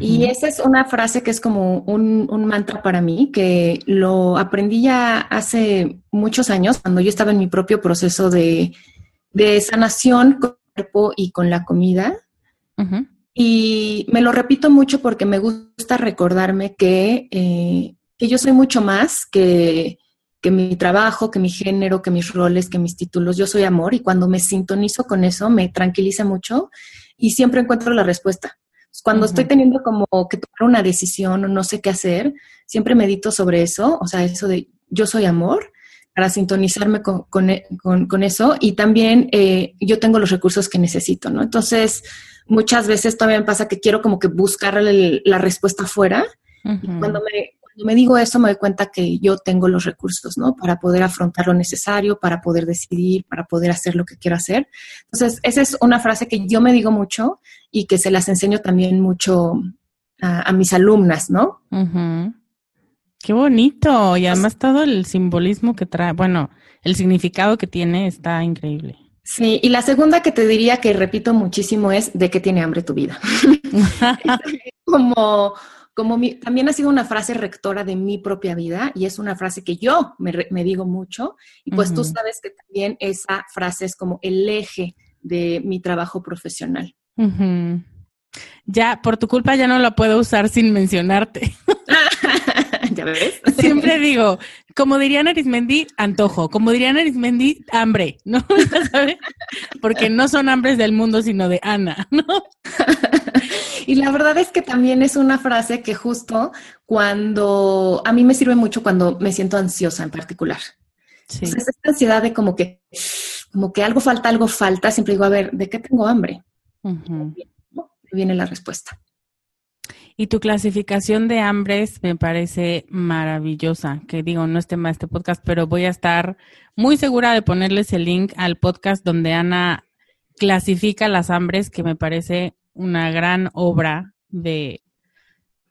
Y esa es una frase que es como un, un mantra para mí, que lo aprendí ya hace muchos años, cuando yo estaba en mi propio proceso de, de sanación cuerpo y con la comida. Y me lo repito mucho porque me gusta recordarme que, eh, que yo soy mucho más que, que mi trabajo, que mi género, que mis roles, que mis títulos. Yo soy amor y cuando me sintonizo con eso me tranquiliza mucho y siempre encuentro la respuesta. Cuando Ujú. estoy teniendo como que tomar una decisión o no sé qué hacer, siempre medito sobre eso, o sea, eso de yo soy amor, para sintonizarme con, con, con- con eso y también eh, yo tengo los recursos que necesito, ¿no? Entonces, muchas veces todavía me pasa que quiero como que buscar el- la respuesta afuera y Ujú. cuando me, cuando me digo eso me doy cuenta que yo tengo los recursos, ¿no? Para poder afrontar lo necesario, para poder decidir, para poder hacer lo que quiero hacer. Entonces, esa es una frase que yo me digo mucho y que se las enseño también mucho a, a mis alumnas, ¿no? Qué bonito. Y además todo el simbolismo que trae, bueno, el significado que tiene está increíble. Sí, y la segunda que te diría que repito muchísimo es de qué tiene hambre tu vida. como como también ha sido una frase rectora de mi propia vida y es una frase que yo me, digo mucho y pues tú sabes que también esa frase es como el eje de mi trabajo profesional. Ya, por tu culpa ya no la puedo usar sin mencionarte. Siempre digo, como diría Arismendi, antojo. Como diría Arismendi, hambre, ¿no? ¿Sabes? Porque no son hambres del mundo, sino de Ana, ¿no? Y la verdad es que también es una frase que justo cuando a mí me sirve mucho cuando me siento ansiosa en particular. Sí. es esta ansiedad de como que, como que algo falta, algo falta. Siempre digo, a ver, ¿de qué tengo hambre? Viene la respuesta. Y tu clasificación de hambres me parece maravillosa, que digo, no es tema de este podcast, pero voy a estar muy segura de ponerles el link al podcast donde Ana clasifica las hambres, que me parece una gran obra de,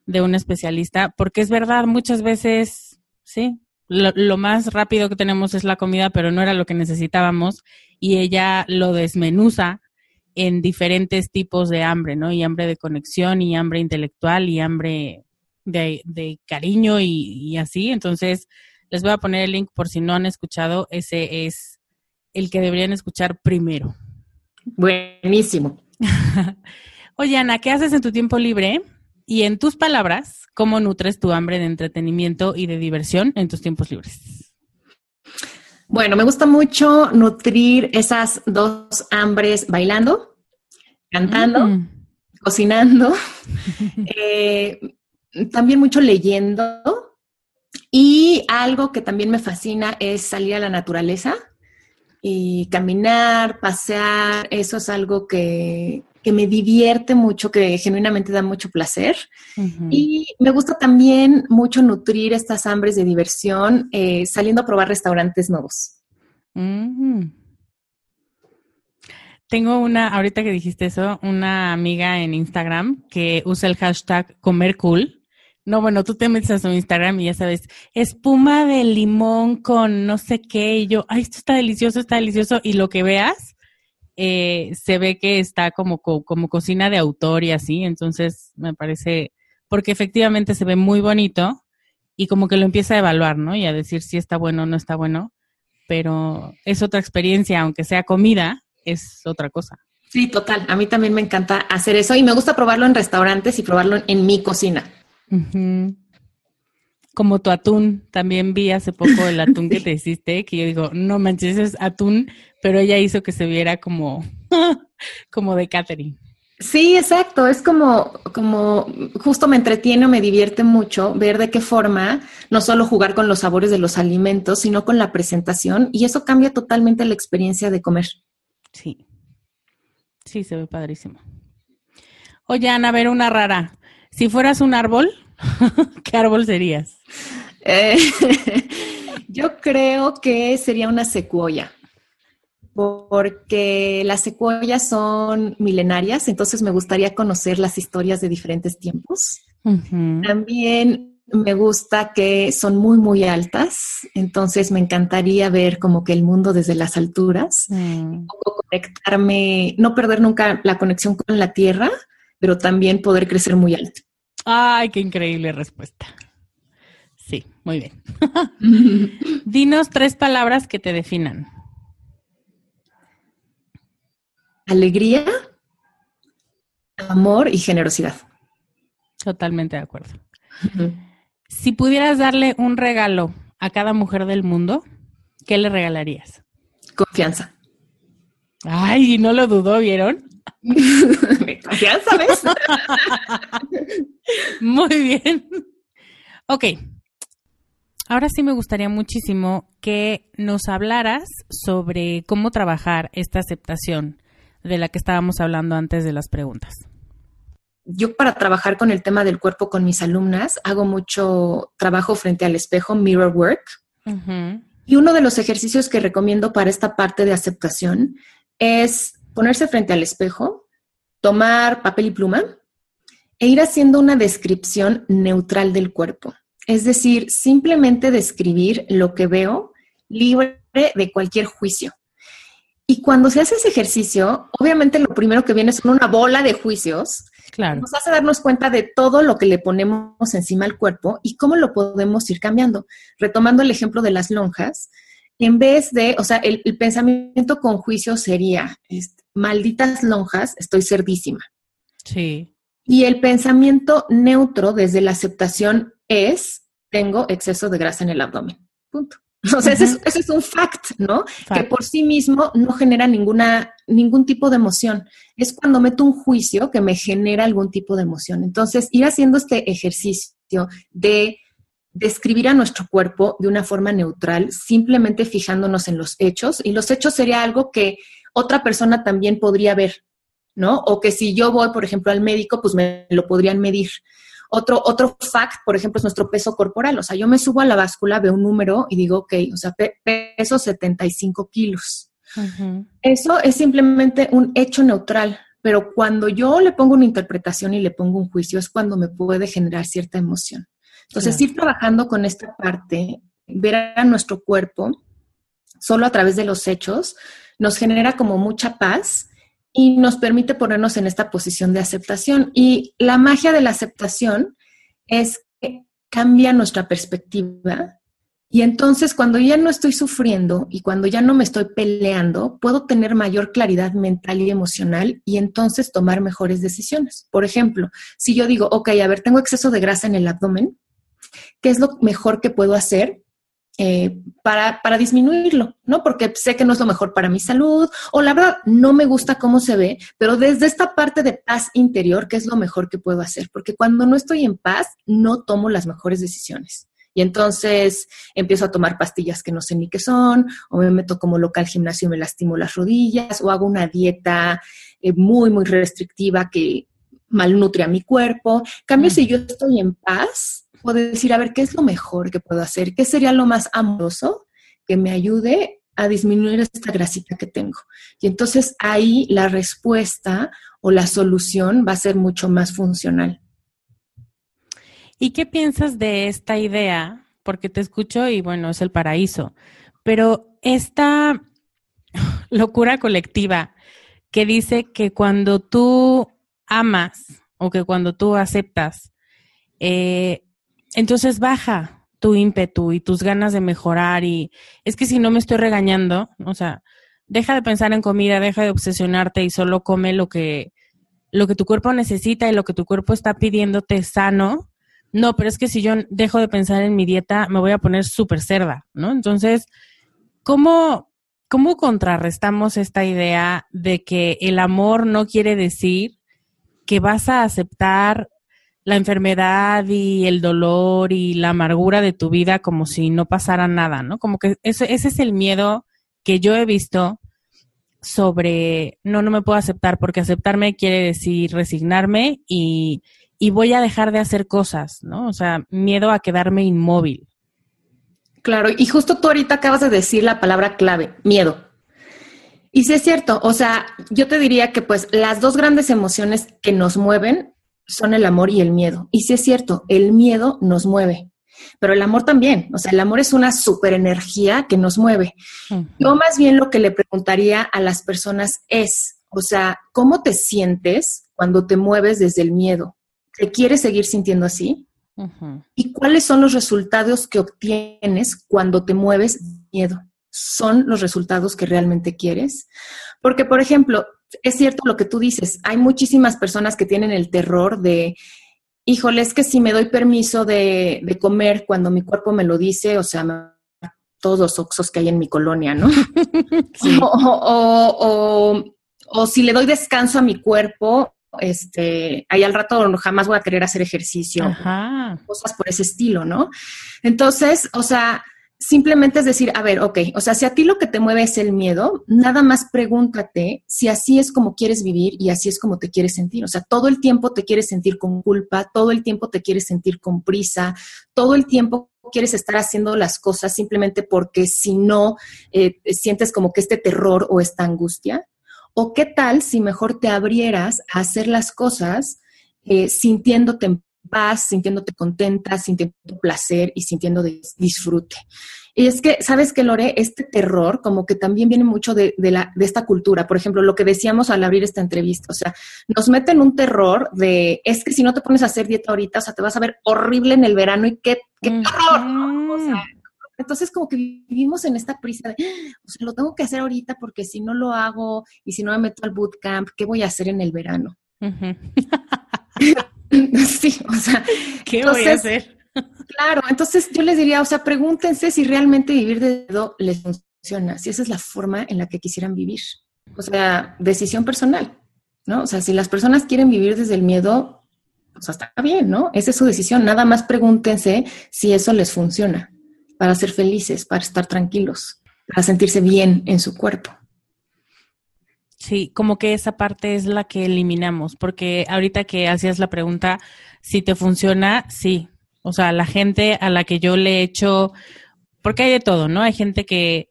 de un especialista, porque es verdad, muchas veces, sí, lo, lo, más rápido que tenemos es la comida, pero no era lo que necesitábamos, y ella lo desmenuza en diferentes tipos de hambre, ¿no? Y hambre de conexión, y hambre intelectual, y hambre de, de cariño, y, y así. Entonces, les voy a poner el link por si no han escuchado, ese es el que deberían escuchar primero. Buenísimo. Oye, Ana, ¿qué haces en tu tiempo libre? Y en tus palabras, ¿cómo nutres tu hambre de entretenimiento y de diversión en tus tiempos libres? Bueno, me gusta mucho nutrir esas dos hambres bailando, cantando, mm. cocinando, eh, también mucho leyendo. Y algo que también me fascina es salir a la naturaleza y caminar, pasear. Eso es algo que, que me divierte mucho, que genuinamente da mucho placer. Y me gusta también mucho nutrir estas hambres de diversión eh, saliendo a probar restaurantes nuevos. Tengo una, ahorita que dijiste eso, una amiga en Instagram que usa el hashtag comer cool. No, bueno, tú te metes a su Instagram y ya sabes, espuma de limón con no sé qué, y yo, ay, esto está delicioso, está delicioso, y lo que veas eh, se ve que está como, como cocina de autor y así, entonces me parece, porque efectivamente se ve muy bonito y como que lo empieza a evaluar, ¿no? Y a decir si está bueno o no está bueno, pero es otra experiencia, aunque sea comida, es otra cosa. Sí, total. A mí también me encanta hacer eso y me gusta probarlo en restaurantes y probarlo en mi cocina. Como tu atún, también vi hace poco el atún que te hiciste, que yo digo, no manches, es atún pero ella hizo que se viera como, como de Catherine. Sí, exacto. Es como, como justo me entretiene o me divierte mucho ver de qué forma no solo jugar con los sabores de los alimentos, sino con la presentación y eso cambia totalmente la experiencia de comer. Sí. Sí, se ve padrísimo. Oye, Ana, a ver una rara. Si fueras un árbol, ¿qué árbol serías? Eh, yo creo que sería una secuoya porque las secuoyas son milenarias, entonces me gustaría conocer las historias de diferentes tiempos. También me gusta que son muy, muy altas, entonces me encantaría ver como que el mundo desde las alturas, mm. conectarme, no perder nunca la conexión con la tierra, pero también poder crecer muy alto. Ay, qué increíble respuesta. Sí, muy bien. Dinos tres palabras que te definan. alegría, amor y generosidad. Totalmente de acuerdo. Si pudieras darle un regalo a cada mujer del mundo, ¿qué le regalarías? Confianza. Ay, no lo dudó, ¿vieron? Confianza, ¿ves? Muy bien. Ok. Ahora sí me gustaría muchísimo que nos hablaras sobre cómo trabajar esta aceptación de la que estábamos hablando antes de las preguntas? Yo para trabajar con el tema del cuerpo con mis alumnas hago mucho trabajo frente al espejo, mirror work. Y uno de los ejercicios que recomiendo para esta parte de aceptación es ponerse frente al espejo, tomar papel y pluma e ir haciendo una descripción neutral del cuerpo. Es decir, simplemente describir lo que veo libre de cualquier juicio. Y cuando se hace ese ejercicio, obviamente lo primero que viene son una bola de juicios. Claro. Nos hace darnos cuenta de todo lo que le ponemos encima al cuerpo y cómo lo podemos ir cambiando. Retomando el ejemplo de las lonjas, en vez de, o sea, el, pensamiento con juicio sería, este, malditas lonjas, estoy cerdísima. Sí. Y el pensamiento neutro desde la aceptación es, tengo exceso de grasa en el abdomen. Punto. O sea, ese, es, un fact, ¿no? Que por sí mismo no genera ninguna, ningún tipo de emoción. Es cuando meto un juicio que me genera algún tipo de emoción. Entonces, ir haciendo este ejercicio de describir a nuestro cuerpo de una forma neutral, simplemente fijándonos en los hechos. Y los hechos sería algo que otra persona también podría ver, ¿no? O que si yo voy, por ejemplo, al médico, pues me lo podrían medir. Otro, otro fact, por ejemplo, es nuestro peso corporal. O sea, yo me subo a la báscula, veo un número y digo, ok, o sea, peso 75 kilos. Eso es simplemente un hecho neutral, pero cuando yo le pongo una interpretación y le pongo un juicio es cuando me puede generar cierta emoción. Entonces, ir trabajando con esta parte, ver a nuestro cuerpo solo a través de los hechos, nos genera como mucha paz y nos permite ponernos en esta posición de aceptación. Y la magia de la aceptación es que cambia nuestra perspectiva y entonces cuando ya no estoy sufriendo y cuando ya no me estoy peleando, puedo tener mayor claridad mental y emocional y entonces tomar mejores decisiones. Por ejemplo, si yo digo, ok, a ver, tengo exceso de grasa en el abdomen, ¿qué es lo mejor que puedo hacer eh, para, para, disminuirlo, ¿no? Porque sé que no es lo mejor para mi salud o la verdad no me gusta cómo se ve, pero desde esta parte de paz interior, ¿qué es lo mejor que puedo hacer? Porque cuando no estoy en paz, no tomo las mejores decisiones. Y entonces empiezo a tomar pastillas que no sé ni qué son, o me meto como local gimnasio y me lastimo las rodillas, o hago una dieta eh, muy, muy restrictiva que malnutre a mi cuerpo. En cambio, si yo estoy en paz, puedo decir, a ver, ¿qué es lo mejor que puedo hacer? ¿Qué sería lo más amoroso que me ayude a disminuir esta grasita que tengo? Y entonces ahí la respuesta o la solución va a ser mucho más funcional. ¿Y qué piensas de esta idea? Porque te escucho y bueno, es el paraíso, pero esta locura colectiva que dice que cuando tú amas o que cuando tú aceptas, eh, entonces baja tu ímpetu y tus ganas de mejorar y es que si no me estoy regañando, o sea, deja de pensar en comida, deja de obsesionarte y solo come lo que lo que tu cuerpo necesita y lo que tu cuerpo está pidiéndote sano. No, pero es que si yo dejo de pensar en mi dieta, me voy a poner súper cerda, ¿no? Entonces, ¿cómo, ¿cómo contrarrestamos esta idea de que el amor no quiere decir que vas a aceptar la enfermedad y el dolor y la amargura de tu vida como si no pasara nada, ¿no? Como que ese, ese es el miedo que yo he visto sobre, no, no me puedo aceptar, porque aceptarme quiere decir resignarme y, y voy a dejar de hacer cosas, ¿no? O sea, miedo a quedarme inmóvil. Claro, y justo tú ahorita acabas de decir la palabra clave, miedo. Y sí es cierto, o sea, yo te diría que pues las dos grandes emociones que nos mueven son el amor y el miedo. Y sí es cierto, el miedo nos mueve, pero el amor también. O sea, el amor es una superenergía que nos mueve. Yo más bien lo que le preguntaría a las personas es, o sea, ¿cómo te sientes cuando te mueves desde el miedo? ¿Te quieres seguir sintiendo así? ¿Y cuáles son los resultados que obtienes cuando te mueves miedo? ¿Son los resultados que realmente quieres? Porque, por ejemplo, es cierto lo que tú dices, hay muchísimas personas que tienen el terror de, híjole, es que si me doy permiso de, comer cuando mi cuerpo me lo dice, o sea, todos los oxos que hay en mi colonia, ¿no? o, si le doy descanso a mi cuerpo, este, ahí al rato jamás voy a querer hacer ejercicio, cosas por ese estilo, ¿no? Entonces, o sea, simplemente es decir, a ver, ok, o sea, si a ti lo que te mueve es el miedo, nada más pregúntate si así es como quieres vivir y así es como te quieres sentir. O sea, todo el tiempo te quieres sentir con culpa, todo el tiempo te quieres sentir con prisa, todo el tiempo quieres estar haciendo las cosas simplemente porque si no eh, sientes como que este terror o esta angustia. ¿O qué tal si mejor te abrieras a hacer las cosas eh, sintiéndote en paz, sintiéndote contenta, sintiendo placer y sintiendo disfrute. Y es que, ¿sabes qué, Lore? Este terror como que también viene mucho de, la, de esta cultura. Por ejemplo, lo que decíamos al abrir esta entrevista, o sea, nos meten un terror de, es que si no te pones a hacer dieta ahorita, o sea, te vas a ver horrible en el verano y qué, qué terror. O sea, entonces como que vivimos en esta prisa de, o sea, lo tengo que hacer ahorita porque si no lo hago y si no me meto al bootcamp, ¿qué voy a hacer en el verano? sí, o sea, ¿qué voy a hacer? Claro, entonces yo les diría, o sea, pregúntense si realmente vivir de dedo les funciona, si esa es la forma en la que quisieran vivir. O sea, decisión personal, ¿no? O sea, si las personas quieren vivir desde el miedo, pues está bien, ¿no? Esa es su decisión. Nada más pregúntense si eso les funciona para ser felices, para estar tranquilos, para sentirse bien en su cuerpo. Sí, como que esa parte es la que eliminamos, porque ahorita que hacías la pregunta, si te funciona, sí, o sea, la gente a la que yo le he hecho, porque hay de todo, ¿no? Hay gente que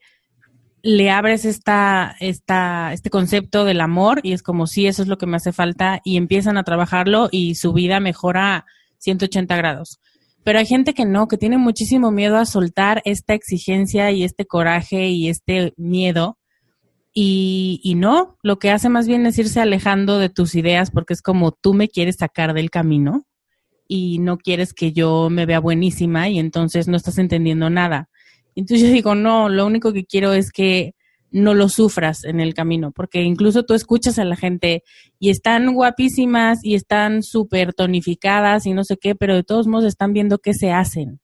le abres esta, esta, este concepto del amor y es como, sí, eso es lo que me hace falta y empiezan a trabajarlo y su vida mejora 180 grados. Pero hay gente que no, que tiene muchísimo miedo a soltar esta exigencia y este coraje y este miedo. Y, y no, lo que hace más bien es irse alejando de tus ideas porque es como tú me quieres sacar del camino y no quieres que yo me vea buenísima y entonces no estás entendiendo nada. Entonces yo digo, no, lo único que quiero es que no lo sufras en el camino, porque incluso tú escuchas a la gente y están guapísimas y están súper tonificadas y no sé qué, pero de todos modos están viendo qué se hacen.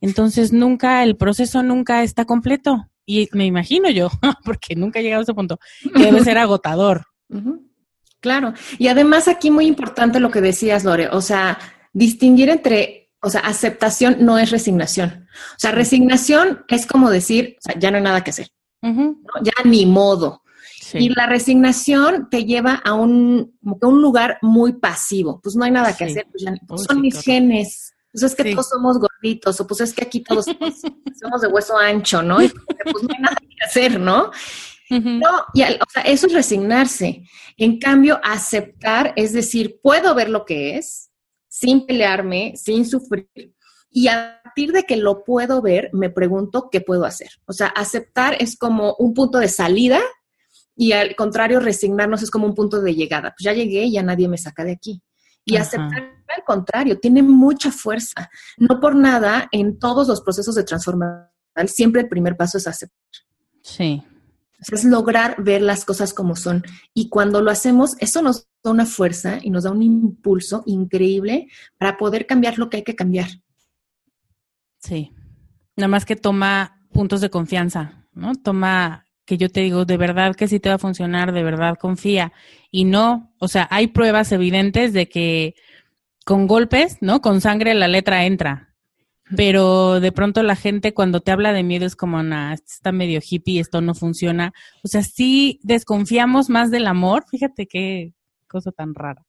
Entonces nunca, el proceso nunca está completo. Y me imagino yo, porque nunca he llegado a ese punto, que debe ser agotador. Claro. Y además aquí muy importante lo que decías, Lore, o sea, distinguir entre, o sea, aceptación no es resignación. O sea, resignación es como decir, o sea, ya no hay nada que hacer, ya ni modo. Y la resignación te lleva a un, como que un lugar muy pasivo. Pues no hay nada que hacer, pues, pues son mis genes. Pues es que todos somos gorditos, o pues es que aquí todos somos, de hueso ancho, ¿no? Y pues no hay nada que hacer, ¿no? No, y, o sea, eso es resignarse. En cambio, aceptar es decir, puedo ver lo que es sin pelearme, sin sufrir. Y a partir de que lo puedo ver, me pregunto qué puedo hacer. O sea, aceptar es como un punto de salida y al contrario, resignarnos es como un punto de llegada. Pues ya llegué, ya nadie me saca de aquí. Y aceptar, al contrario, tiene mucha fuerza. No por nada, en todos los procesos de transformación, siempre el primer paso es aceptar. Sí es lograr ver las cosas como son. Y cuando lo hacemos, eso nos da una fuerza y nos da un impulso increíble para poder cambiar lo que hay que cambiar. Sí. Nada más que toma puntos de confianza, ¿no? Toma que yo te digo, de verdad que sí te va a funcionar, de verdad confía. Y no, o sea, hay pruebas evidentes de que con golpes, ¿no? Con sangre la letra entra pero de pronto la gente cuando te habla de miedo es como, nah, está medio hippie, esto no funciona. O sea, sí desconfiamos más del amor, fíjate qué cosa tan rara,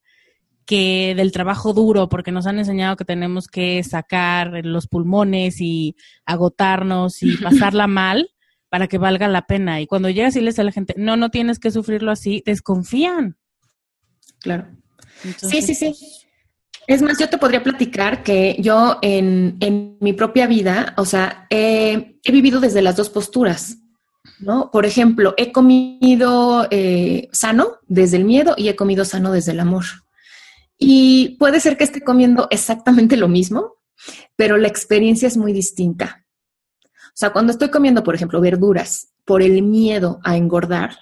que del trabajo duro, porque nos han enseñado que tenemos que sacar los pulmones y agotarnos y pasarla mal para que valga la pena. Y cuando llegas y le dices a la gente, no, no tienes que sufrirlo así, desconfían. Claro. sí, sí, sí. Es más, yo te podría platicar que yo en, mi propia vida, o sea, he, vivido desde las dos posturas, ¿no? Por ejemplo, he comido eh, sano desde el miedo y he comido sano desde el amor. Y puede ser que esté comiendo exactamente lo mismo, pero la experiencia es muy distinta. O sea, cuando estoy comiendo, por ejemplo, verduras por el miedo a engordar,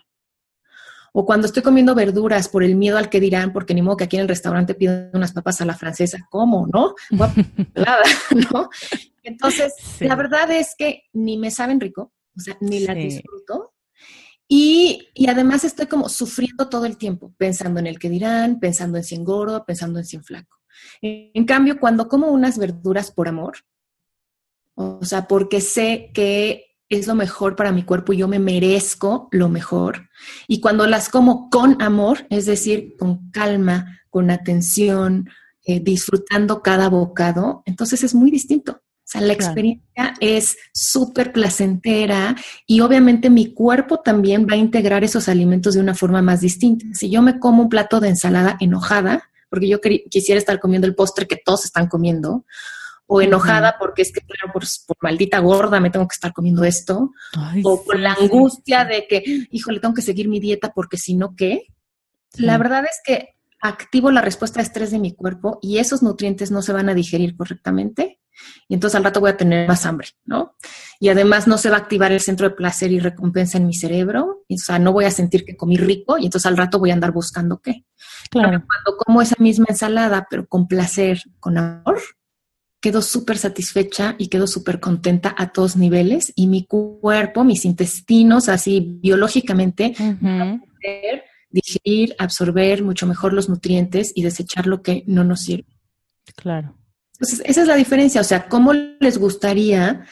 o cuando estoy comiendo verduras por el miedo al que dirán, porque ni modo que aquí en el restaurante pido unas papas a la francesa, ¿cómo? ¿No? ¿no? Entonces, la verdad es que ni me saben rico, o sea, ni la disfruto. Y, y, además estoy como sufriendo todo el tiempo, pensando en el que dirán, pensando en si engordo, pensando en si flaco. En cambio, cuando como unas verduras por amor, o sea, porque sé que es lo mejor para mi cuerpo y yo me merezco lo mejor. Y cuando las como con amor, es decir, con calma, con atención, eh, disfrutando cada bocado, entonces es muy distinto. O sea, la experiencia es súper placentera y obviamente mi cuerpo también va a integrar esos alimentos de una forma más distinta. Si yo me como un plato de ensalada enojada, porque yo quisiera estar comiendo el postre que todos están comiendo, o enojada porque es que, claro, por, maldita gorda me tengo que estar comiendo esto, o por la angustia de que, híjole, tengo que seguir mi dieta porque si no, ¿qué? La verdad es que activo la respuesta de estrés de mi cuerpo y esos nutrientes no se van a digerir correctamente y entonces al rato voy a tener más hambre, ¿no? Y además no se va a activar el centro de placer y recompensa en mi cerebro, o sea, no voy a sentir que comí rico y entonces al rato voy a andar buscando qué. Claro. cuando como esa misma ensalada, pero con placer, con amor, quedo súper satisfecha y quedo súper contenta a todos niveles y mi cuerpo, mis intestinos, así biológicamente, a poder digerir, absorber mucho mejor los nutrientes y desechar lo que no nos sirve. Claro. Entonces, esa es la diferencia, o sea, ¿cómo les gustaría,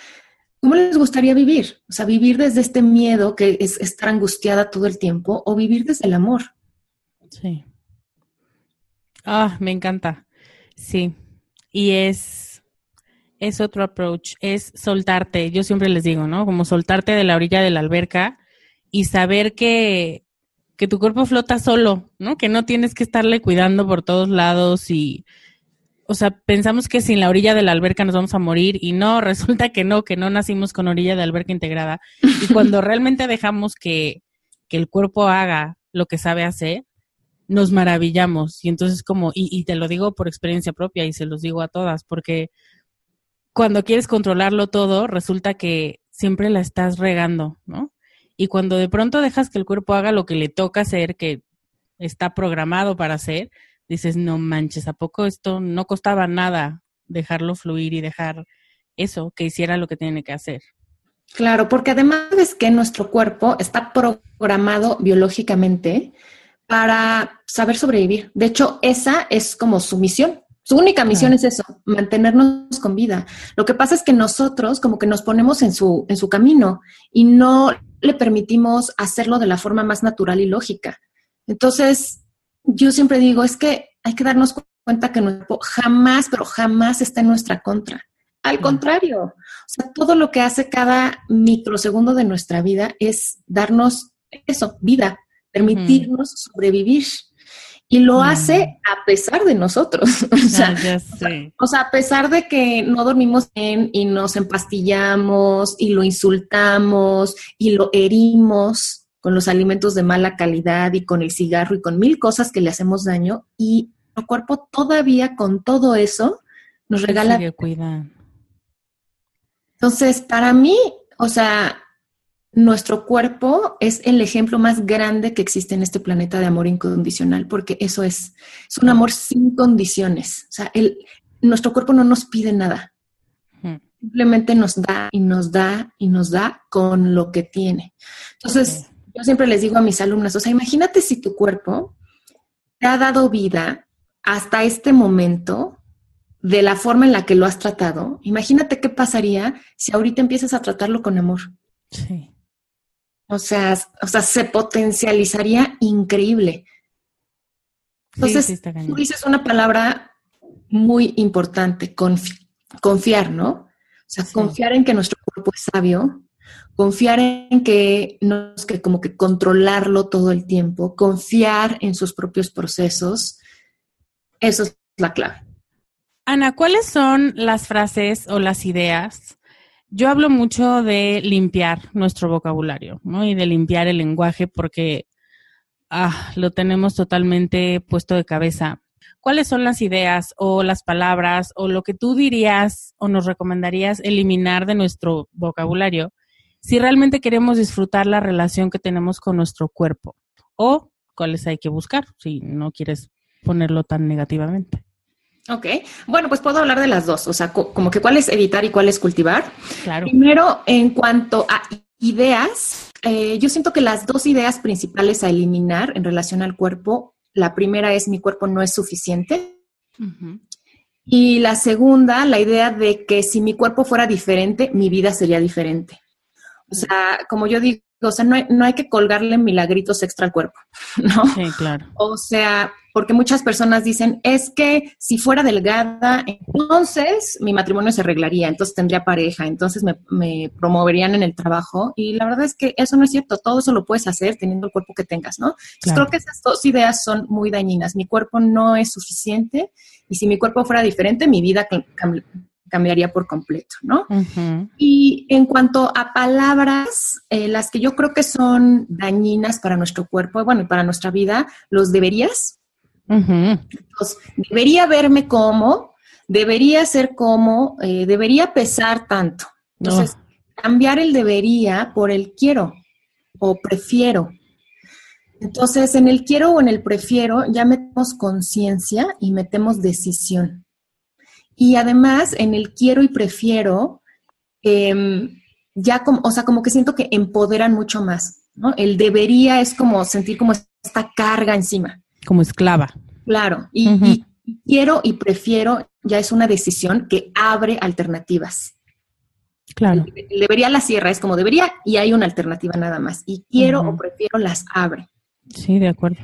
cómo les gustaría vivir? O sea, vivir desde este miedo que es estar angustiada todo el tiempo o vivir desde el amor. Sí. Ah, me encanta. Sí. Y es es otro approach, es soltarte. Yo siempre les digo, ¿no? Como soltarte de la orilla de la alberca y saber que, que tu cuerpo flota solo, ¿no? Que no tienes que estarle cuidando por todos lados y, o sea, pensamos que sin la orilla de la alberca nos vamos a morir y no, resulta que no, que no nacimos con orilla de alberca integrada. Y cuando realmente dejamos que, que el cuerpo haga lo que sabe hacer, nos maravillamos. Y entonces como, y, y te lo digo por experiencia propia y se los digo a todas, porque cuando quieres controlarlo todo, resulta que siempre la estás regando, ¿no? Y cuando de pronto dejas que el cuerpo haga lo que le toca hacer, que está programado para hacer, dices, no manches, ¿a poco esto no costaba nada dejarlo fluir y dejar eso, que hiciera lo que tiene que hacer? Claro, porque además es que nuestro cuerpo está programado biológicamente para saber sobrevivir. De hecho, esa es como su misión. Su única misión es eso, mantenernos con vida. Lo que pasa es que nosotros como que nos ponemos en su, en su camino y no le permitimos hacerlo de la forma más natural y lógica. Entonces, yo siempre digo, es que hay que darnos cuenta que nuestro jamás, pero jamás está en nuestra contra. Al contrario, o sea, todo lo que hace cada microsegundo de nuestra vida es darnos eso, vida, permitirnos sobrevivir. Y lo hace a pesar de nosotros. o, sea, a pesar de que no dormimos bien y nos empastillamos y lo insultamos y lo herimos con los alimentos de mala calidad y con el cigarro y con mil cosas que le hacemos daño y el cuerpo todavía con todo eso nos regala. Entonces, para mí, o sea, nuestro cuerpo es el ejemplo más grande que existe en este planeta de amor incondicional, porque eso es, es un amor sin condiciones. O sea, el, nuestro cuerpo no nos pide nada. Simplemente nos da y nos da y nos da con lo que tiene. Entonces, yo siempre les digo a mis alumnas, o sea, imagínate si tu cuerpo te ha dado vida hasta este momento de la forma en la que lo has tratado. Imagínate qué pasaría si ahorita empiezas a tratarlo con amor. Sí. O sea, o sea, se potencializaría increíble. Entonces, tú dices una palabra muy importante, confiar, ¿no? O sea, confiar en que nuestro cuerpo es sabio, confiar en que no es que como que controlarlo todo el tiempo, confiar en sus propios procesos. Eso es la clave. Ana, ¿cuáles son las frases o las ideas yo hablo mucho de limpiar nuestro vocabulario, ¿no? Y de limpiar el lenguaje porque ah, lo tenemos totalmente puesto de cabeza. ¿Cuáles son las ideas o las palabras o lo que tú dirías o nos recomendarías eliminar de nuestro vocabulario si realmente queremos disfrutar la relación que tenemos con nuestro cuerpo? ¿O cuáles hay que buscar si no quieres ponerlo tan negativamente? Ok, bueno, pues puedo hablar de las dos, o sea, como que cuál es evitar y cuál es cultivar. Claro. Primero, en cuanto a ideas, eh, yo siento que las dos ideas principales a eliminar en relación al cuerpo, la primera es mi cuerpo no es suficiente. Y la segunda, la idea de que si mi cuerpo fuera diferente, mi vida sería diferente. O sea, como yo digo, o sea, no hay, no hay que colgarle milagritos extra al cuerpo, ¿no? Sí, claro. O sea, porque muchas personas dicen, es que si fuera delgada, entonces mi matrimonio se arreglaría, entonces tendría pareja, entonces me, promoverían en el trabajo. Y la verdad es que eso no es cierto, todo eso lo puedes hacer teniendo el cuerpo que tengas, ¿no? Entonces creo que esas dos ideas son muy dañinas. Mi cuerpo no es suficiente y si mi cuerpo fuera diferente, mi vida cambiaría por completo, ¿no? Y en cuanto a palabras, eh, las que yo creo que son dañinas para nuestro cuerpo, bueno, y para nuestra vida, los deberías entonces, debería verme como, debería ser como, eh, debería pesar tanto. Entonces, cambiar el debería por el quiero o prefiero. Entonces, en el quiero o en el prefiero ya metemos conciencia y metemos decisión. Y además, en el quiero y prefiero, em, ya como, o sea, como que siento que empoderan mucho más, ¿no? El debería es como sentir como esta carga encima. Como esclava. Claro, y, quiero y prefiero ya es una decisión que abre alternativas. Claro. Debería la sierra, es como debería y hay una alternativa nada más. Y quiero o prefiero las abre. Sí, de acuerdo.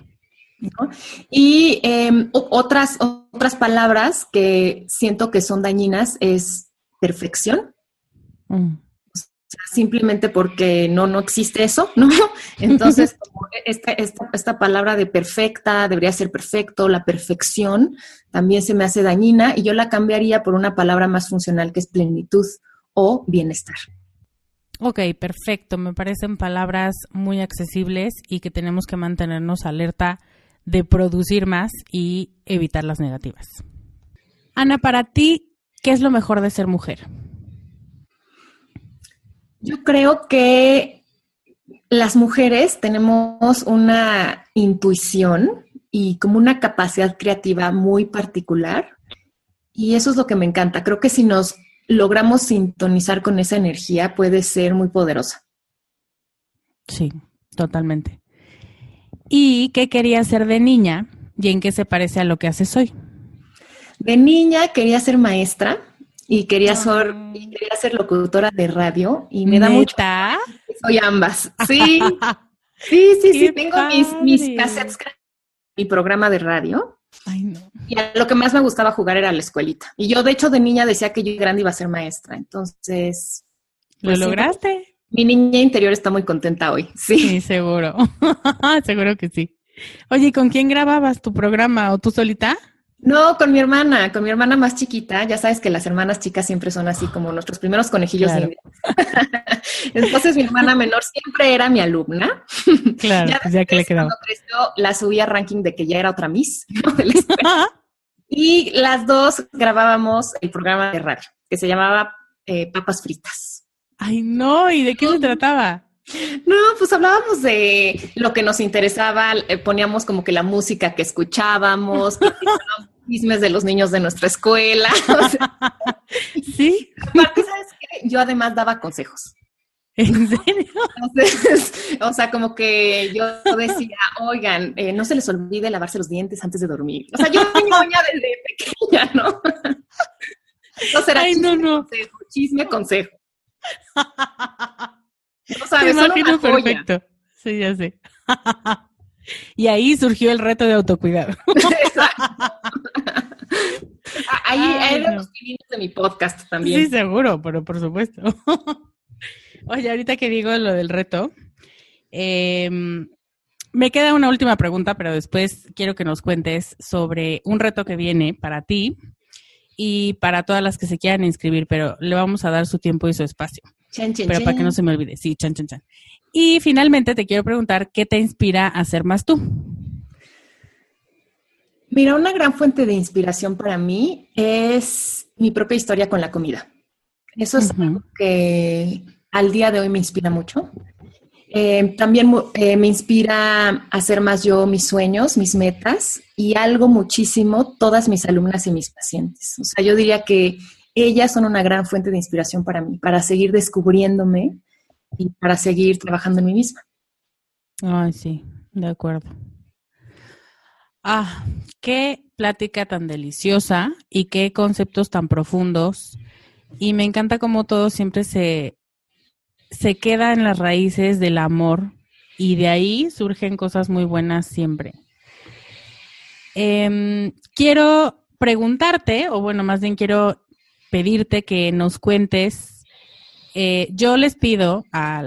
Y em, otras, otras palabras que siento que son dañinas es perfección. Simplemente porque no, no existe eso, ¿no? Entonces, esta, esta, palabra de perfecta, debería ser perfecto, la perfección, también se me hace dañina y yo la cambiaría por una palabra más funcional que es plenitud o bienestar. Ok, perfecto. Me parecen palabras muy accesibles y que tenemos que mantenernos alerta de producir más y evitar las negativas. Ana, para ti, ¿qué es lo mejor de ser mujer? Yo creo que las mujeres tenemos una intuición y como una capacidad creativa muy particular y eso es lo que me encanta. Creo que si nos logramos sintonizar con esa energía puede ser muy poderosa. Sí, totalmente. ¿Y qué quería ser de niña y en qué se parece a lo que haces hoy? De niña quería ser maestra y quería, ser, quería ser locutora de radio y me da mucho. Soy ambas. Sí, sí, sí, sí. Tengo mis, mis cassettes, mi programa de radio. Ay, no. Y lo que más me gustaba jugar era la escuelita. Y yo, de hecho, de niña decía que yo grande iba a ser maestra. Entonces. ¿Lo pues, lograste? mi niña interior está muy contenta hoy. Sí, sí seguro. seguro que sí. Oye, ¿con quién grababas tu programa o tú solita? No, con mi hermana, con mi hermana más chiquita. Ya sabes que las hermanas chicas siempre son así como nuestros primeros conejillos de Entonces mi hermana menor siempre era mi alumna. Claro, ya, pues que le quedaba. Cuando creció, la subí a ranking de que ya era otra Miss y las dos grabábamos el programa de radio que se llamaba eh, Papas Fritas. Ay, no, ¿y de qué se trataba? No, pues hablábamos de lo que nos interesaba, eh, poníamos como que la música que escuchábamos, chismes de los niños de nuestra escuela. sí. Aparte, ¿sabes qué? Yo además daba consejos. ¿En serio? o sea, como que yo decía, oigan, eh, no se les olvide lavarse los dientes antes de dormir. O sea, yo ñoña desde pequeña, ¿no? Entonces era Ay, chisme, no, no. consejo, chisme, consejo. No sabes, Te imagino perfecto. Sí, ya sé. y ahí surgió el reto de autocuidado. ahí hay los de mi podcast también. Sí, seguro, pero por supuesto. Oye, ahorita que digo lo del reto, em, me queda una última pregunta, pero después quiero que nos cuentes sobre un reto que viene para ti y para todas las que se quieran inscribir, pero le vamos a dar su tiempo y su espacio. Pero para que no se me olvide, sí, chan, chan, chan. Y finalmente te quiero preguntar, ¿qué te inspira a hacer más tú? Mira, una gran fuente de inspiración para mí es mi propia historia con la comida. Eso es algo que al día de hoy me inspira mucho. Eh, también eh, me inspira a hacer más yo mis sueños, mis metas y algo muchísimo todas mis alumnas y mis pacientes. O sea, yo diría que ellas son una gran fuente de inspiración para mí, para seguir descubriéndome y para seguir trabajando en mí misma. Ay, sí, de acuerdo. Ah, qué plática tan deliciosa y qué conceptos tan profundos. Y me encanta cómo todo siempre se, se queda en las raíces del amor y de ahí surgen cosas muy buenas siempre. Em, quiero preguntarte, o bueno, más bien quiero pedirte que nos cuentes. Eh, yo les pido a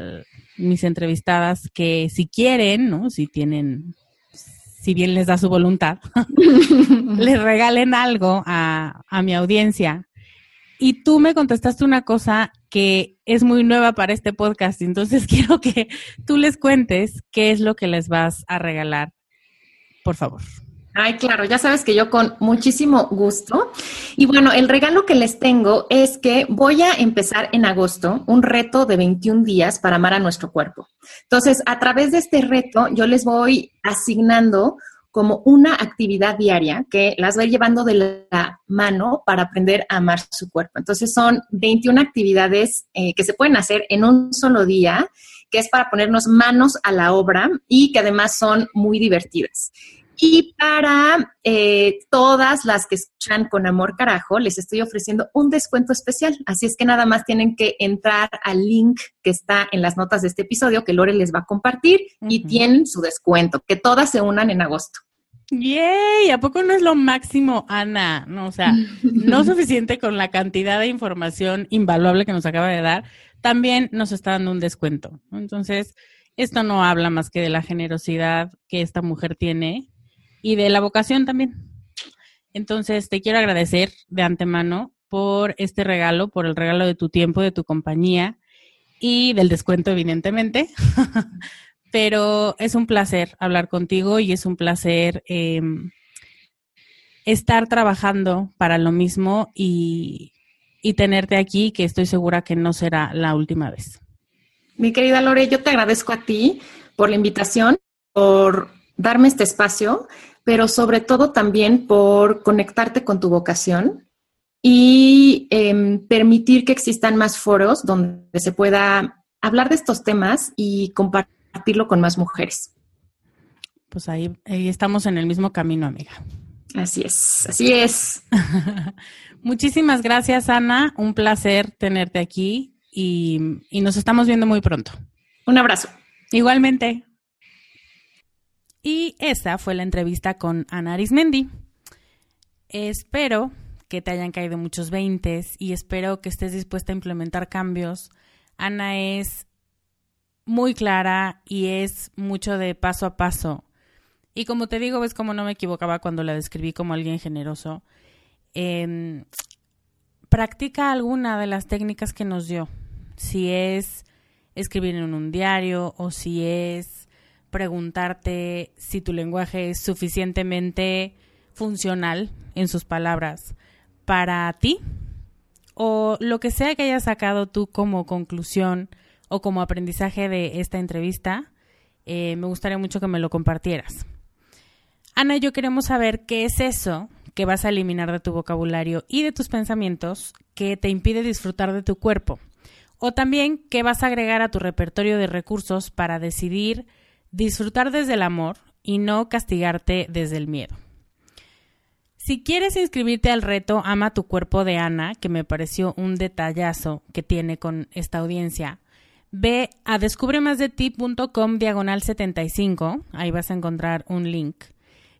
mis entrevistadas que si quieren, ¿no? Si tienen, si bien les da su voluntad, les regalen algo a, a mi audiencia. Y tú me contestaste una cosa que es muy nueva para este podcast, entonces quiero que tú les cuentes qué es lo que les vas a regalar, por favor. Ay, claro, ya sabes que yo con muchísimo gusto. Y bueno, el regalo que les tengo es que voy a empezar en agosto un reto de 21 días para amar a nuestro cuerpo. Entonces, a través de este reto, yo les voy asignando como una actividad diaria que las voy llevando de la mano para aprender a amar su cuerpo. Entonces, son 21 actividades eh, que se pueden hacer en un solo día que es para ponernos manos a la obra y que además son muy divertidas. Y para eh, todas las que escuchan con amor carajo, les estoy ofreciendo un descuento especial. Así es que nada más tienen que entrar al link que está en las notas de este episodio que Lore les va a compartir y tienen su descuento. Que todas se unan en agosto. ¡Yay! ¿A poco no es lo máximo, Ana? No, o sea, no suficiente con la cantidad de información invaluable que nos acaba de dar, también nos está dando un descuento. Entonces, esto no habla más que de la generosidad que esta mujer tiene y de la vocación también. Entonces, te quiero agradecer de antemano por este regalo, por el regalo de tu tiempo, de tu compañía y del descuento, evidentemente. Pero es un placer hablar contigo y es un placer em, estar trabajando para lo mismo y, y tenerte aquí, que estoy segura que no será la última vez. Mi querida Lore, yo te agradezco a ti por la invitación, por darme este espacio pero sobre todo también por conectarte con tu vocación y em, permitir que existan más foros donde se pueda hablar de estos temas y compartirlo con más mujeres. Pues ahí, estamos en el mismo camino, amiga. Así es, así es. Muchísimas gracias, Ana. Un placer tenerte aquí y, y nos estamos viendo muy pronto. Un abrazo. Igualmente. Y esa fue la entrevista con Ana Arismendi. Espero que te hayan caído muchos veintes y espero que estés dispuesta a implementar cambios. Ana es muy clara y es mucho de paso a paso. Y como te digo, ves como no me equivocaba cuando la describí como alguien generoso. Em, practica alguna de las técnicas que nos dio. Si es escribir en un diario o si es preguntarte si tu lenguaje es suficientemente funcional en sus palabras para ti o lo que sea que hayas sacado tú como conclusión o como aprendizaje de esta entrevista, eh, me gustaría mucho que me lo compartieras. Ana yo queremos saber qué es eso que vas a eliminar de tu vocabulario y de tus pensamientos que te impide disfrutar de tu cuerpo. O también qué vas a agregar a tu repertorio de recursos para decidir disfrutar desde el amor y no castigarte desde el miedo. Si quieres inscribirte al reto Ama tu cuerpo de Ana, que me pareció un detallazo que tiene con esta audiencia, ve a descubremasdeti.com diagonal 75, ahí vas a encontrar un link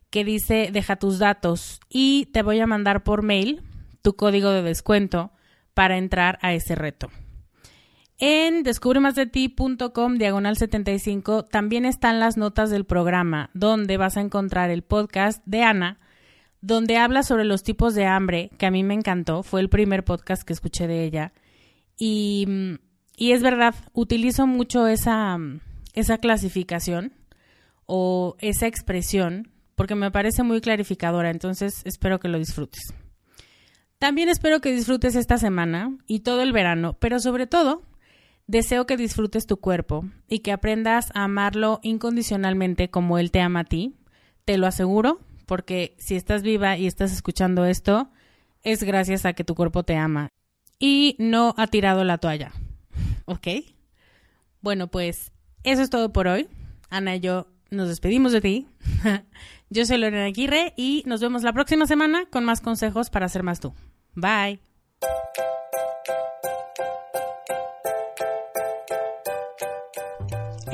que dice deja tus datos y te voy a mandar por mail tu código de descuento para entrar a ese reto. En descubremasdeti.com diagonal 75 también están las notas del programa, donde vas a encontrar el podcast de Ana, donde habla sobre los tipos de hambre, que a mí me encantó, fue el primer podcast que escuché de ella. Y, y es verdad, utilizo mucho esa, esa clasificación o esa expresión porque me parece muy clarificadora, entonces espero que lo disfrutes. También espero que disfrutes esta semana y todo el verano, pero sobre todo Deseo que disfrutes tu cuerpo y que aprendas a amarlo incondicionalmente como él te ama a ti. Te lo aseguro, porque si estás viva y estás escuchando esto, es gracias a que tu cuerpo te ama y no ha tirado la toalla. ¿Ok? Bueno, pues eso es todo por hoy. Ana y yo nos despedimos de ti. yo soy Lorena Aguirre y nos vemos la próxima semana con más consejos para ser más tú. Bye.